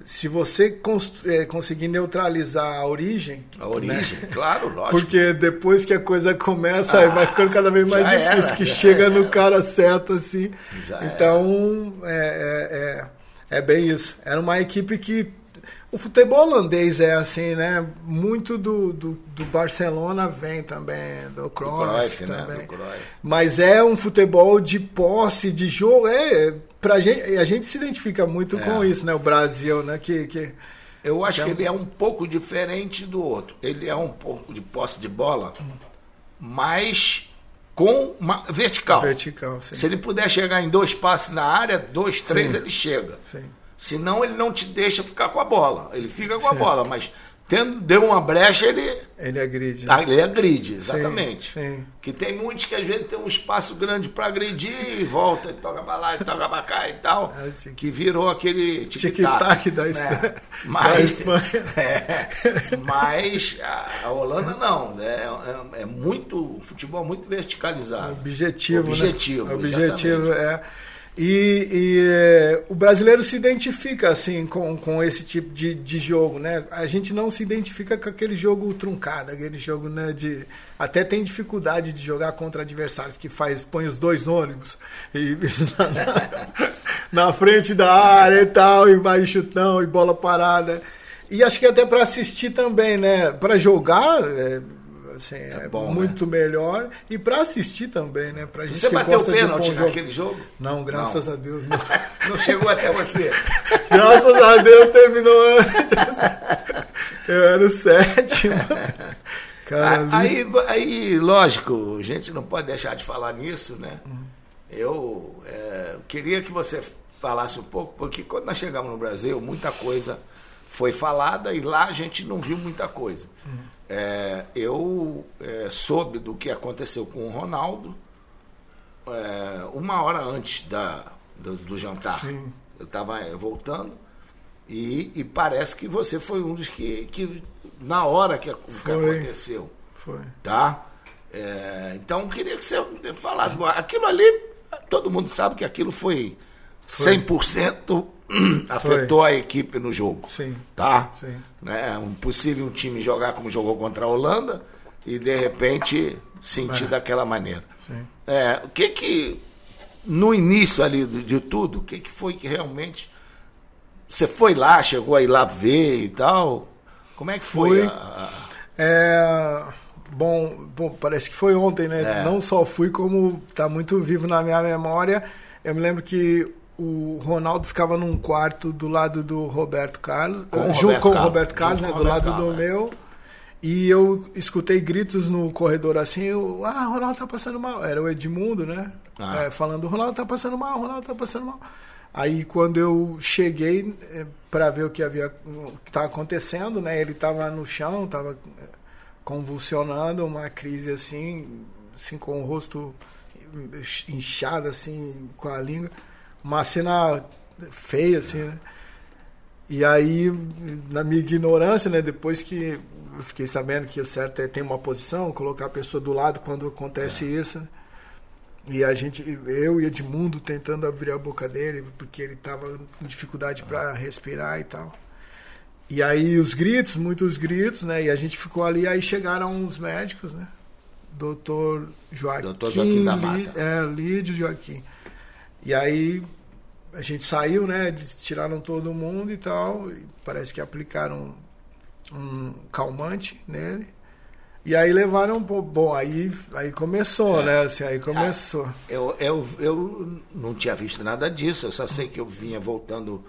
Se você cons- é, conseguir neutralizar a origem. A origem, claro, lógico. Porque depois que a coisa começa, aí vai ficando cada vez mais difícil, era, que chega no era. cara certo, assim. Já então, é, é, é, é bem isso. Era uma equipe que. O futebol holandês é assim, né? Muito do, do, do Barcelona vem também, do Cruyff, Cruyff, né? também. Do Cruyff. Mas é um futebol de posse, de jogo. É, pra gente, a gente se identifica muito com É. isso, né? O Brasil, né? Que, que, Eu acho que ele é um pouco diferente do outro. Ele é um pouco de posse de bola, mas com uma vertical. vertical, sim. Se ele puder chegar em dois passes na área, dois, três, Sim. ele chega. sim. Senão ele não te deixa ficar com a bola. Ele fica com a bola, mas tendo, deu uma brecha, ele, Ele agride. ele agride, exatamente. sim. Que tem muitos que às vezes tem um espaço grande para agredir e volta, e toca pra lá, e toca pra cá e tal. É, sim. Que virou aquele Tic-tac da, né? da Espanha. é, mas a, Holanda não, né? é, é muito futebol muito verticalizado. Objetivo, Objetivo, né? Objetivo, exatamente. é. E, e, é, o brasileiro se identifica assim com, com esse tipo de, de jogo, né? A gente não se identifica com aquele jogo truncado, aquele jogo, né, de até tem dificuldade de jogar contra adversários que faz põe os dois ônibus e na, na frente da área e tal e vai chutão e bola parada. E acho que até para assistir também, né? Para jogar é, assim, é, bom, muito melhor e para assistir também, né? Pra gente Você que bateu um pênalti naquele jogo? Não, graças Não. a Deus. Não. Não chegou até você. graças a Deus terminou antes. Eu era o sétimo. Cara, ali- Aí, aí, lógico, a gente não pode deixar de falar nisso, né? Eu é, queria que você falasse um pouco, porque quando nós chegamos no Brasil, muita coisa foi falada e lá a gente não viu muita coisa. É, eu é, soube do que aconteceu com o Ronaldo é, uma hora antes da, do, do jantar. Sim. Eu estava voltando e, e, parece que você foi um dos que, que na hora que, que aconteceu. Foi. Tá? É, então, queria que você falasse. Aquilo ali, todo mundo sabe que aquilo foi, foi. 100% afetou foi. a equipe no jogo. Sim. Tá? Sim. Né? Um possível um time jogar como jogou contra a Holanda e de repente sentir é. daquela maneira. Sim. É, o que que no início ali de, tudo, o que que foi que realmente você foi lá, chegou a ir lá ver e tal? Como é que foi? foi a... É, bom, bom, parece que foi ontem, né? É. Não só fui, como está muito vivo na minha memória. Eu me lembro que o Ronaldo ficava num quarto do lado do Roberto Carlos, com, junto com o Roberto Carlos, né, do lado Carlos, do é. meu. E eu escutei gritos no corredor assim, eu, ah, Ronaldo tá passando mal. Era o Edmundo, né? Ah. É, falando, Ronaldo tá passando mal, Ronaldo tá passando mal. Aí quando eu cheguei é, para ver o que havia o que estava acontecendo, né? Ele estava no chão, estava é, convulsionando, uma crise assim, assim com o rosto inchado assim, com a língua uma cena feia, assim, né? E aí, na minha ignorância, né, depois que eu fiquei sabendo que o certo é ter uma posição, colocar a pessoa do lado quando acontece é. isso. E a gente, eu e Edmundo tentando abrir a boca dele, porque ele estava com dificuldade para respirar e tal. E aí os gritos, muitos gritos, né? E a gente ficou ali, aí chegaram os médicos, né? Doutor Joaquim. Doutor Joaquim da Mata. É, Lídio Joaquim. E aí a gente saiu, né? Tiraram todo mundo e tal. E parece que aplicaram um calmante nele. E aí levaram. Bom, aí, aí começou, é. né? Assim, aí começou. Ah, eu, eu, eu não tinha visto nada disso. Eu só sei que eu vinha voltando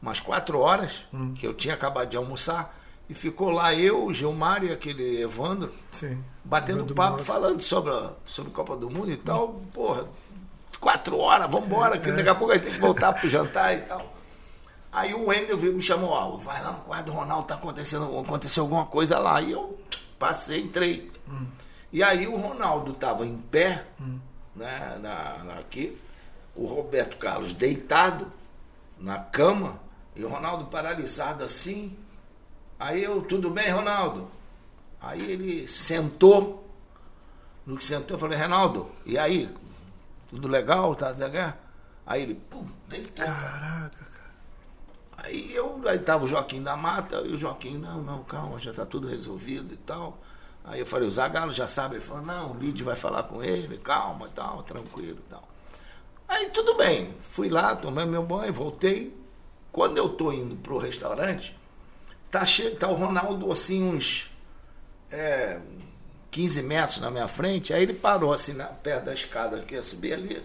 umas quatro horas, hum. que eu tinha acabado de almoçar. E ficou lá eu, o Gilmar e aquele Evandro, Sim. batendo papo, falando sobre a, sobre a Copa do Mundo e tal. Hum. Porra, quatro horas, vamos embora, que daqui a pouco a gente tem que voltar pro jantar e tal. Aí o Wendel me chamou, ó, vai lá no quarto do Ronaldo, tá acontecendo, aconteceu alguma coisa lá. E eu passei, entrei. Hum. E aí o Ronaldo tava em pé, hum. né, na, na, aqui, o Roberto Carlos deitado na cama, e o Ronaldo paralisado assim. Aí eu, tudo bem, Ronaldo? Aí ele sentou. No que sentou, eu falei, Ronaldo, e aí? Tudo legal, tá, tá, tá? Aí ele, pum, deitou. Caraca, cara. Aí eu, aí tava o Joaquim da Mata, e o Joaquim, não, não, calma, já tá tudo resolvido e tal. Aí eu falei, o Zagalo já sabe, ele falou, não, o Lid vai falar com ele, calma e tal, tranquilo e tal. Aí tudo bem, fui lá, tomei meu banho, voltei. Quando eu tô indo pro restaurante, tá, che tá o Ronaldo assim, uns é, 15 metros na minha frente, aí ele parou assim, na, perto da escada que ia subir ali.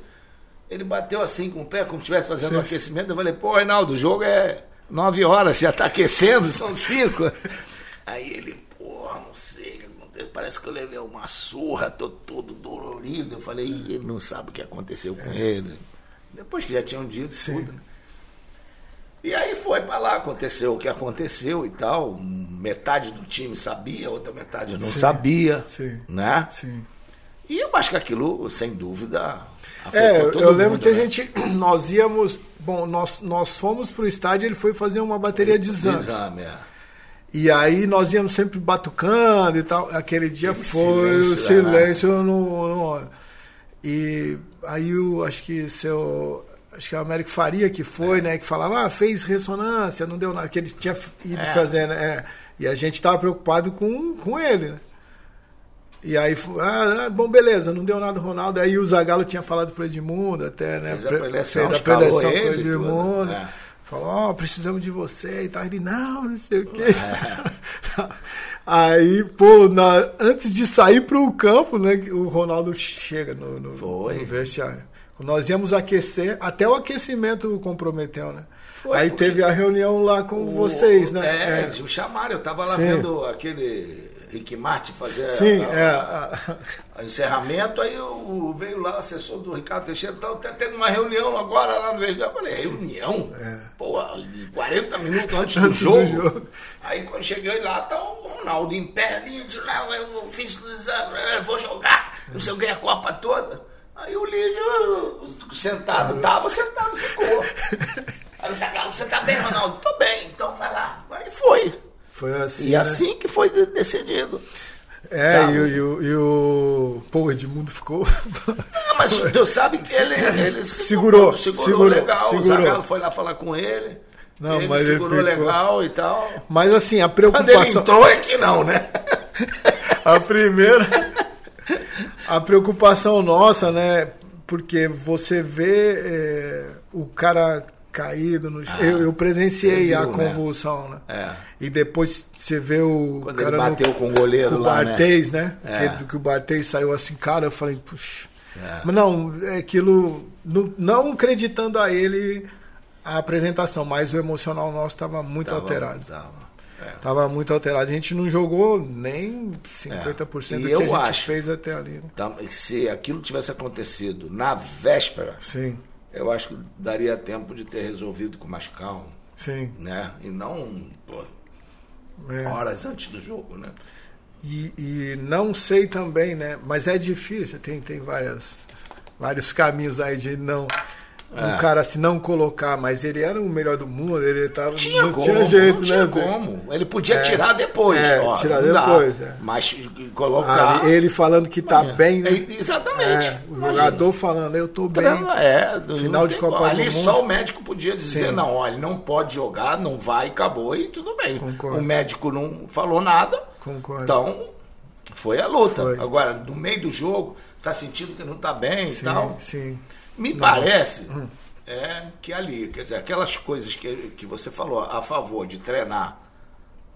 Ele bateu assim com o pé, como se estivesse fazendo Sim. um aquecimento. Eu falei, pô, Reinaldo, o jogo é 9 horas, já está aquecendo, são 5. Aí ele, porra, não sei parece que eu levei uma surra, tô todo dolorido. Eu falei, ele não sabe o que aconteceu com é. ele. Depois que já tinham dito Sim. tudo. Né? E aí foi para lá, aconteceu o que aconteceu e tal. Metade do time sabia, outra metade não sim, sabia. Sim, né? Sim. E eu acho que aquilo, sem dúvida, é, eu lembro mundo, que né? a gente, nós íamos, bom, nós, nós fomos pro estádio, ele foi fazer uma bateria de exames. Exame, é. E aí nós íamos sempre batucando e tal. Aquele dia foi silêncio, o silêncio né? no, no, E aí eu acho que seu acho que é o Américo Faria que foi, é. né? Que falava, ah, fez ressonância, não deu nada, que ele tinha ido é. fazendo. É, e a gente estava preocupado com, com ele, né? E aí, ah, ah, bom, beleza, não deu nada Ronaldo. Aí o Zagallo tinha falado pro Edmundo até, né? Fez a preleção, fez a preleção com o Edmundo. Né? Falou, ó, oh, precisamos de você e tal. Ele, não, não sei o quê. É. aí, pô, na, antes de sair pro campo, né? O Ronaldo chega no, no, no vestiário. Nós íamos aquecer, até o aquecimento comprometeu, né? Foi, Aí teve a reunião lá com o, vocês, né? É, é. me chamaram, eu tava lá Sim. vendo aquele Rick Martin fazer Sim, a, é, a, a, encerramento, aí eu, veio lá o assessor do Ricardo Teixeira, tá, tá tendo uma reunião agora lá no Vestiário. Eu falei, reunião? É. Pô, 40 minutos antes do, jogo. do jogo. Aí quando cheguei lá, tá o Ronaldo em pé de não, eu fiz vou jogar, não sei o que, a Copa toda. Aí o Lídio sentado, tava sentado, ficou. Aí o Zagallo, você tá bem, Ronaldo? Tô bem, então vai lá. Aí foi. Foi assim. E né? assim que foi de- decidido. É, sabe? e, o- e, o- e o. Pô, o Edmundo ficou. Ah, mas Deus sabe que ele, ele Segurou, segurou, segurou, legal. segurou. O Zagallo foi lá falar com ele. Não, ele mas ele segurou ficou- legal e tal. Mas assim, a Quando ele preocupação. entrou é que não, né? A primeira. A preocupação nossa, né? Porque você vê é, o cara caído no chão. eu, eu presenciei Ah, você a viu, né? convulsão, né? É. E depois você vê o Quando cara ele bateu no, com o goleiro com o lá, né? Bartês, né? É. Que, que o Bartês saiu assim, cara, eu falei, puxa. É. Mas não, é aquilo. Não, não acreditando a ele a apresentação, mas o emocional nosso estava muito Tava- alterado. tava, é. Tava muito alterado. A gente não jogou nem 50% É. E do que a gente acho- fez até ali. né? Tá, Se aquilo tivesse acontecido na véspera, Sim, eu acho que daria tempo de ter resolvido com mais calma, sim. né? E não pô, é. horas antes do jogo, né? E, e não sei também, né? Mas é difícil, tem, tem várias, vários caminhos aí de não. É. Um cara assim não colocar, mas ele era o melhor do mundo, ele tava. Tinha não como, tinha jeito, não tinha né? Como. Ele podia É. tirar depois. É, ó, tirar depois, é. Mas colocar. Ah, ele falando que tá bem, né? É, Exatamente. É, o Imagina. jogador falando, eu tô bem. É, Final de Copa como. do Ali Mundo. só o médico podia dizer, Sim. não, olha, ele não pode jogar, não vai, acabou e tudo bem. Concordo. O médico não falou nada, Concordo. então foi a luta. Foi. Agora, no meio do jogo, tá sentindo que não tá bem sim, e tal. sim. Me parece é, que ali, quer dizer, aquelas coisas que, que você falou a favor de treinar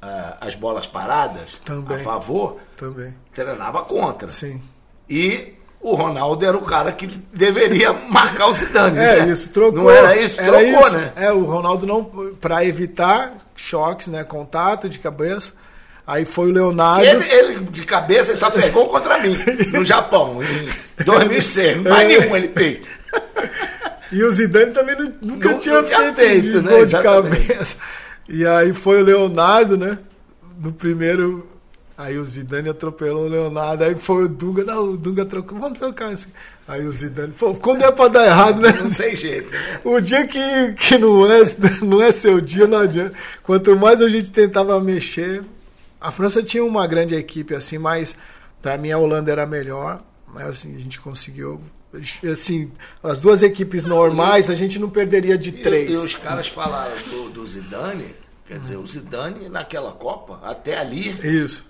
ah, as bolas paradas, Também. a favor, Também. treinava contra. Sim. E o Ronaldo era o cara que deveria marcar o Zidane. É, né? isso trocou. Não era isso? Era trocou, isso. né? É, o Ronaldo não. Para evitar choques, né? Contato de cabeça. Aí foi o Leonardo. Ele, ele, de cabeça, ele só pegou contra mim, no Japão, em 2006. Mais É. nenhum ele fez. E o Zidane também nu- nunca Não- tinha tinha feito, feito, né? gol de cabeça. E aí foi o Leonardo, né? No primeiro. Aí o Zidane atropelou o Leonardo. Aí foi o Dunga. Não, o Dunga trocou. Vamos trocar isso. Aí o Zidane. Pô, quando é pra dar errado, né? Não tem jeito. Né? O dia que, que não, é, não é seu dia, não adianta. Quanto mais a gente tentava mexer. A França tinha uma grande equipe, assim, mas para mim a Holanda era melhor. Mas assim, a gente conseguiu. Assim, as duas equipes normais, a gente não perderia de E, e três. os caras falaram do, do Zidane, quer dizer, o Zidane naquela Copa, até ali, Isso.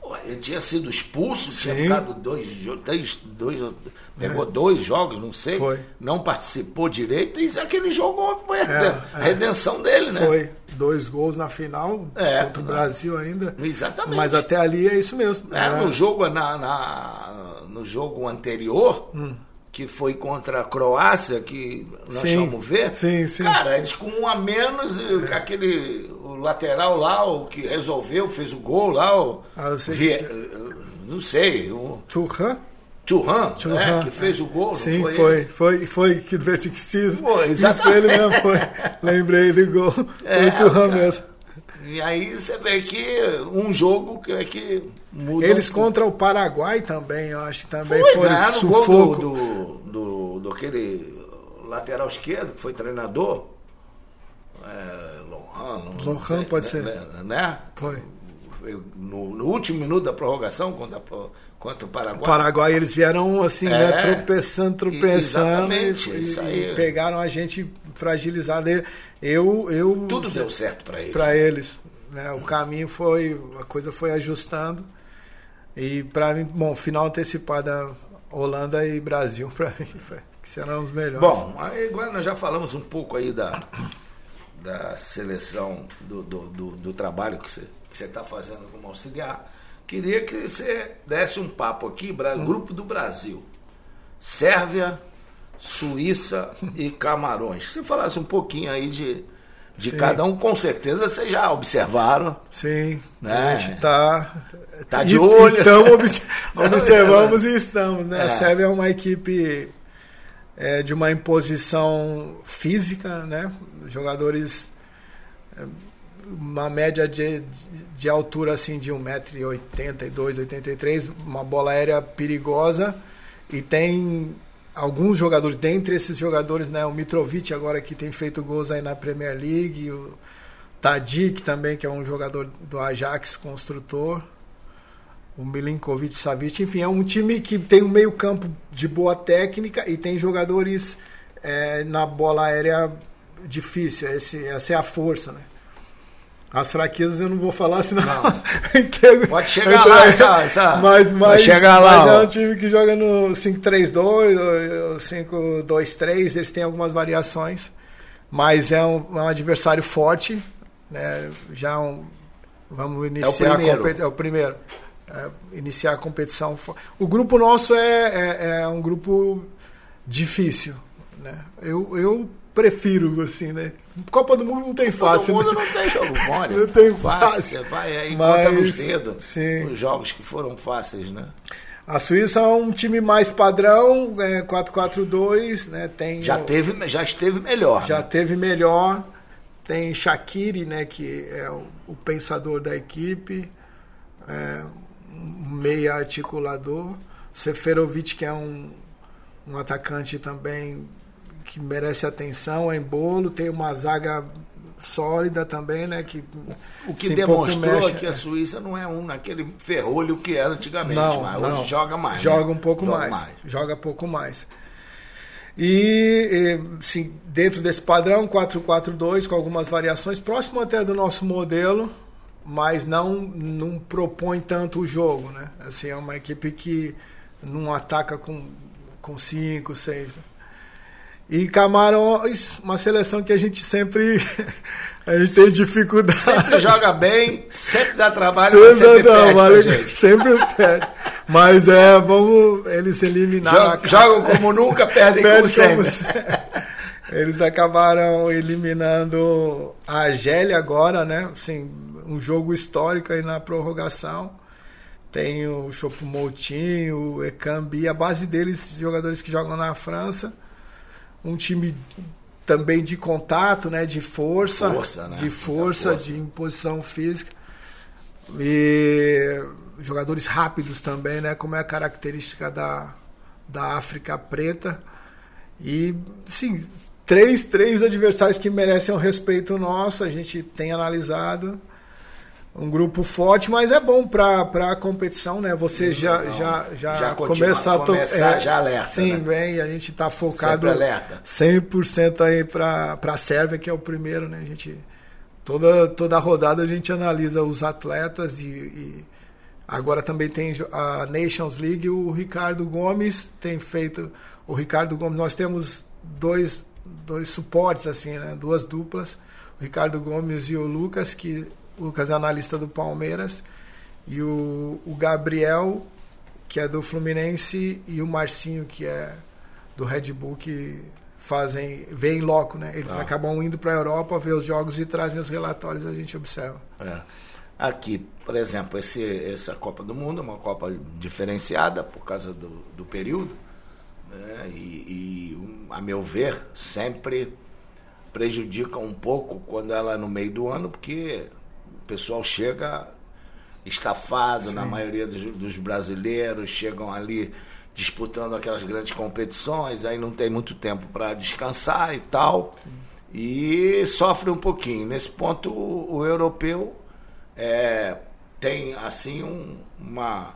pô, ele tinha sido expulso, tinha Sim. ficado dois, três, dois, pegou dois jogos, não sei, Foi. não participou direito, e aquele jogo foi a É, reden- é. a redenção dele, né? Foi dois gols na final É, contra o. Brasil ainda. Exatamente. Mas até ali é isso mesmo. É, Era- no jogo na, na- no jogo anterior, que foi contra a Croácia, que nós Sim, vamos ver. sim, sim. Cara, eles com um a menos, e aquele o lateral lá, o que resolveu, fez o gol lá, o, Ah, eu sei Vie- que- não sei, o Turan? Thuram, Thuram, né, que fez o gol, não Sim, foi, foi, foi, foi, que do Vertixis. Pô, Isso foi ele mesmo, foi. Lembrei do gol. É, foi o cara. mesmo. E aí você vê que um jogo que, é que Eles pouco. contra o Paraguai também, eu acho que também Foi, foram de o gol sufoco. do, do, do, do aquele lateral esquerdo, que foi treinador. É, Lohan, não Lohan sei, pode né, ser. Né? né? Foi. No, no último minuto da prorrogação contra, contra o Paraguai. O Paraguai, eles vieram assim, né, É. tropeçando, tropeçando e, Exatamente, e- pegaram a gente fragilizado. Eu, eu Tudo deu certo para eles. para eles. Né? O caminho foi, a coisa foi ajustando. E para mim, bom, final antecipada Holanda e Brasil para mim, foi, que serão os melhores. Bom, agora nós já falamos um pouco aí da, da seleção, do, do, do, do trabalho que você que você está fazendo como auxiliar. Queria que você desse um papo aqui, Bra- Grupo do Brasil. Sérvia, Suíça e Camarões. Que você falasse um pouquinho aí de, de Sim. cada um, com certeza vocês já observaram. Sim, Né? a gente tá, Tá de olho. Então obs- observamos e estamos, né? É. A Sérvia é uma equipe é, de uma imposição física, né? Jogadores é, uma média de, de altura assim de 1,82m, 83 uma bola aérea perigosa e tem alguns jogadores, dentre esses jogadores, né, o Mitrovic agora que tem feito gols aí na Premier League, o Tadic também, que é um jogador do Ajax construtor, o Milinkovic Savic, enfim, é um time que tem um meio campo de boa técnica e tem jogadores é, na bola aérea difícil, Esse, essa é a força, né? As fraquezas eu não vou falar, senão. Não. Pode chegar lá, essa, essa. Mas, mas, chegar lá, mas é um time que joga no 5-3-2, 5-2-3, eles têm algumas variações. Mas é um, é um adversário forte. Né? Já um, vamos iniciar é o primeiro. A é o primeiro. É, iniciar a competição. O grupo nosso é, é, é um grupo difícil. Né? Eu, eu prefiro, assim, né? Copa do Mundo não tem fácil. Copa do Mundo né? não tem jogo mole. não tem fácil. Vai aí Mas, conta nos dedos sim. os jogos que foram fáceis, né? A Suíça é um time mais padrão, é 4-4-2, né? Tem já, teve, já esteve melhor. Já né? teve melhor. Tem Shaqiri, né? Que é o, o pensador da equipe. É, um meia articulador. Seferovic, que é um, um atacante também que merece atenção, é em bolo, tem uma zaga sólida também, né? Que, o que demonstrou mexe, que a Suíça não é um naquele ferrolho que era antigamente, não, mas não. hoje joga mais. Joga né? um pouco joga mais, mais, Joga pouco mais. E, sim, dentro desse padrão 4-4-2, com algumas variações, próximo até do nosso modelo, mas não, não propõe tanto o jogo, né? Assim, é uma equipe que não ataca com, com cinco, seis. E Camarões, uma seleção que a gente sempre a gente tem dificuldade. Sempre joga bem, sempre dá trabalho, sempre, mas sempre dá trabalho, gente. Sempre perde. Mas é, vamos eles eliminaram. Jog, jogam como nunca, perdem Perde como sempre. Eles acabaram eliminando a Argélia agora, né? Assim, um jogo histórico aí na prorrogação. Tem o Choupo-Moting, o Ekambi, a base deles, jogadores que jogam na França um time também de contato, né, de força, força né? de força, força, de imposição física. E jogadores rápidos também, né, como é a característica da, da África preta. E sim três três adversários que merecem o respeito nosso, a gente tem analisado um grupo forte, mas é bom para a competição, né? Você já, não, já, já, já começa a começar, é, já alerta. Sim, né? bem, a gente está focado 100% aí para a Sérvia, que é o primeiro, né? A gente, toda, toda a rodada a gente analisa os atletas e, e agora também tem a Nations League. O Ricardo Gomes tem feito. O Ricardo Gomes, nós temos dois, dois suportes, assim, né? Duas duplas. O Ricardo Gomes e o Lucas, que o Lucas é analista do Palmeiras, e o, o Gabriel, que é do Fluminense, e o Marcinho, que é do Red Bull, que fazem, vem loco, né? Eles ah. acabam indo para a Europa ver os jogos e trazem os relatórios, a gente observa. É. Aqui, por exemplo, esse, essa Copa do Mundo é uma Copa diferenciada por causa do, do período, né? e, e, a meu ver, sempre prejudica um pouco quando ela é no meio do ano, porque o pessoal chega estafado, Sim. na maioria dos, dos, brasileiros, chegam ali disputando aquelas grandes competições, aí não tem muito tempo para descansar e tal, Sim. e sofre um pouquinho. Nesse ponto, o, o europeu é, tem assim um, uma.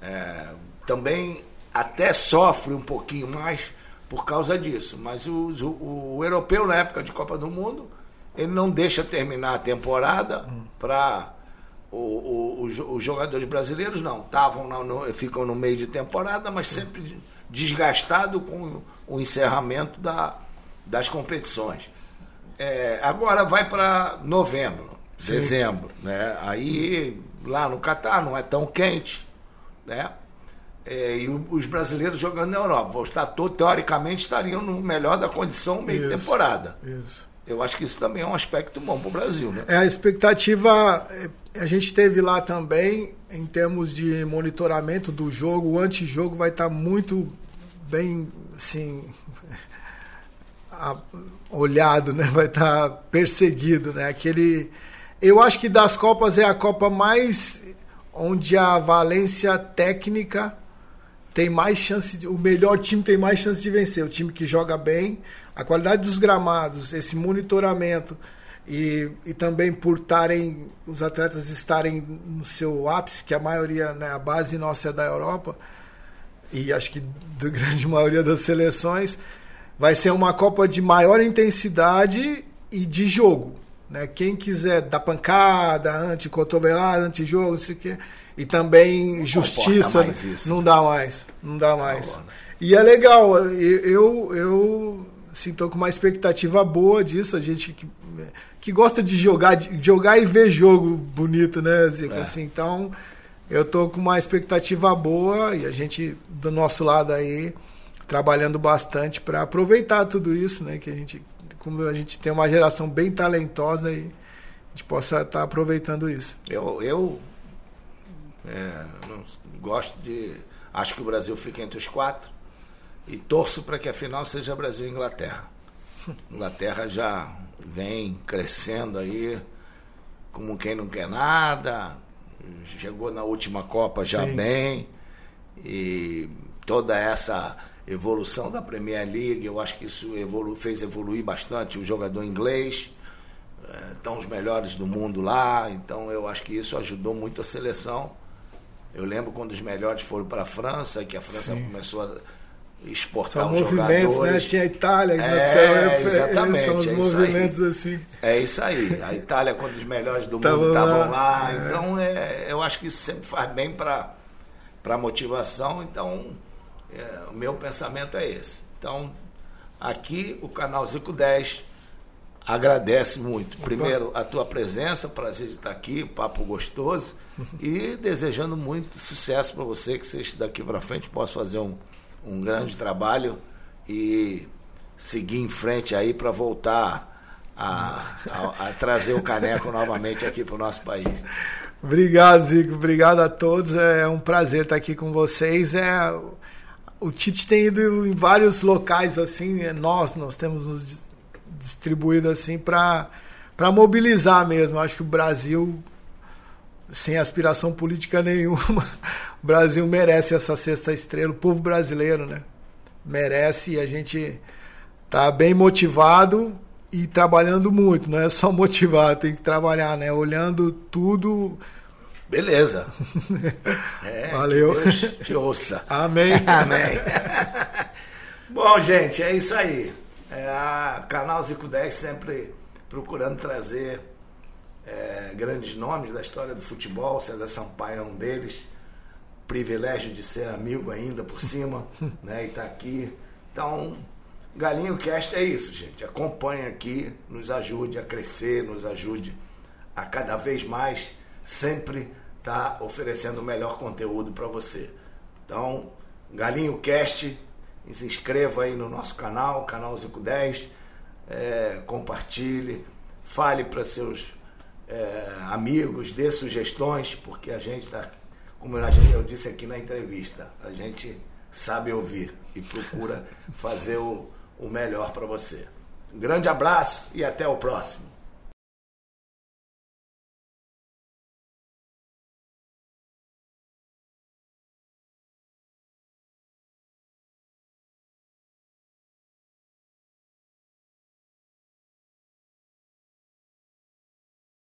É, também até sofre um pouquinho mais por causa disso, mas o, o, o europeu, na época de Copa do Mundo, ele não deixa terminar a temporada hum. para os jogadores brasileiros não estavam no, ficam no meio de temporada, mas Sim. sempre desgastado com o encerramento da, das competições. É, agora vai para novembro, Sim. dezembro, né? Aí lá no Catar não é tão quente, né? É, e os brasileiros jogando na Europa, vão estar teoricamente estariam no melhor da condição meio isso, temporada. Isso. Eu acho que isso também é um aspecto bom para o Brasil. Né? É, a expectativa, é, a gente teve lá também, em termos de monitoramento do jogo, o antijogo vai estar tá muito bem, assim, olhado, né? vai estar tá perseguido. Né? Aquele, eu acho que das Copas é a Copa mais onde a valência técnica tem mais chance, de, o melhor time tem mais chance de vencer, o time que joga bem, a qualidade dos gramados, esse monitoramento e, e também por tarem, os atletas estarem no seu ápice, que a maioria, né, a base nossa é da Europa, e acho que da grande maioria das seleções, vai ser uma Copa de maior intensidade e de jogo. Né? Quem quiser dar pancada, anti-cotovelada, anti-jogo, não sei o quê e também não justiça né? não dá mais não dá mais não, e é legal eu eu assim, tô com uma expectativa boa disso a gente que, que gosta de jogar de jogar e ver jogo bonito né Zico? É. assim então eu tô com uma expectativa boa e a gente do nosso lado aí trabalhando bastante para aproveitar tudo isso né que a gente como a gente tem uma geração bem talentosa e a gente possa estar tá aproveitando isso eu eu é, gosto de. Acho que o Brasil fica entre os quatro. E torço para que a final seja Brasil e Inglaterra. Inglaterra já vem crescendo aí, como quem não quer nada. Chegou na última Copa já Sim. bem. E toda essa evolução da Premier League, eu acho que isso evolu fez evoluir bastante o jogador inglês. Estão é, os melhores do mundo lá, então eu acho que isso ajudou muito a seleção. Eu lembro quando os melhores foram para a França, que a França Sim. começou a exportar são os movimentos, jogadores. né? Tinha a Itália, é, é, exatamente. São os é movimentos assim. É isso aí. A Itália, quando os melhores do mundo estavam lá. lá. É. Então, é, eu acho que isso sempre faz bem para a motivação. Então, é, o meu pensamento é esse. Então, aqui o canal Zico 10 agradece muito. Primeiro, a tua presença, prazer de estar aqui, papo gostoso. E desejando muito sucesso para você, que você daqui para frente possa fazer um, um grande trabalho e seguir em frente aí para voltar a, a, a, trazer o caneco novamente aqui para o nosso país. Obrigado, Zico. Obrigado a todos. É um prazer estar aqui com vocês. É, o Tite tem ido em vários locais assim. É, nós, nós temos distribuído assim para mobilizar mesmo. Acho que o Brasil sem aspiração política nenhuma, o Brasil merece essa sexta estrela, o povo brasileiro, né? Merece e a gente tá bem motivado e trabalhando muito, não é só motivar, tem que trabalhar, né? Olhando tudo. Beleza. É, Valeu. Que Deus te ouça. Amém. Amém. Bom, gente, é isso aí. É a Canal Zico 10 sempre procurando trazer é, grandes nomes da história do futebol. César Sampaio é um deles. Privilégio de ser amigo ainda por cima, né? E tá aqui. Então, Galinho Cast é isso, gente. Acompanhe aqui, nos ajude a crescer, nos ajude a cada vez mais sempre estar tá oferecendo o melhor conteúdo para você. Então, Galinho Cast, se inscreva aí no nosso canal, canal 510, é, compartilhe, fale para seus é, amigos, dê sugestões, porque a gente está, como eu disse aqui na entrevista, a gente sabe ouvir e procura fazer o, o melhor para você. Um grande abraço e até o próximo.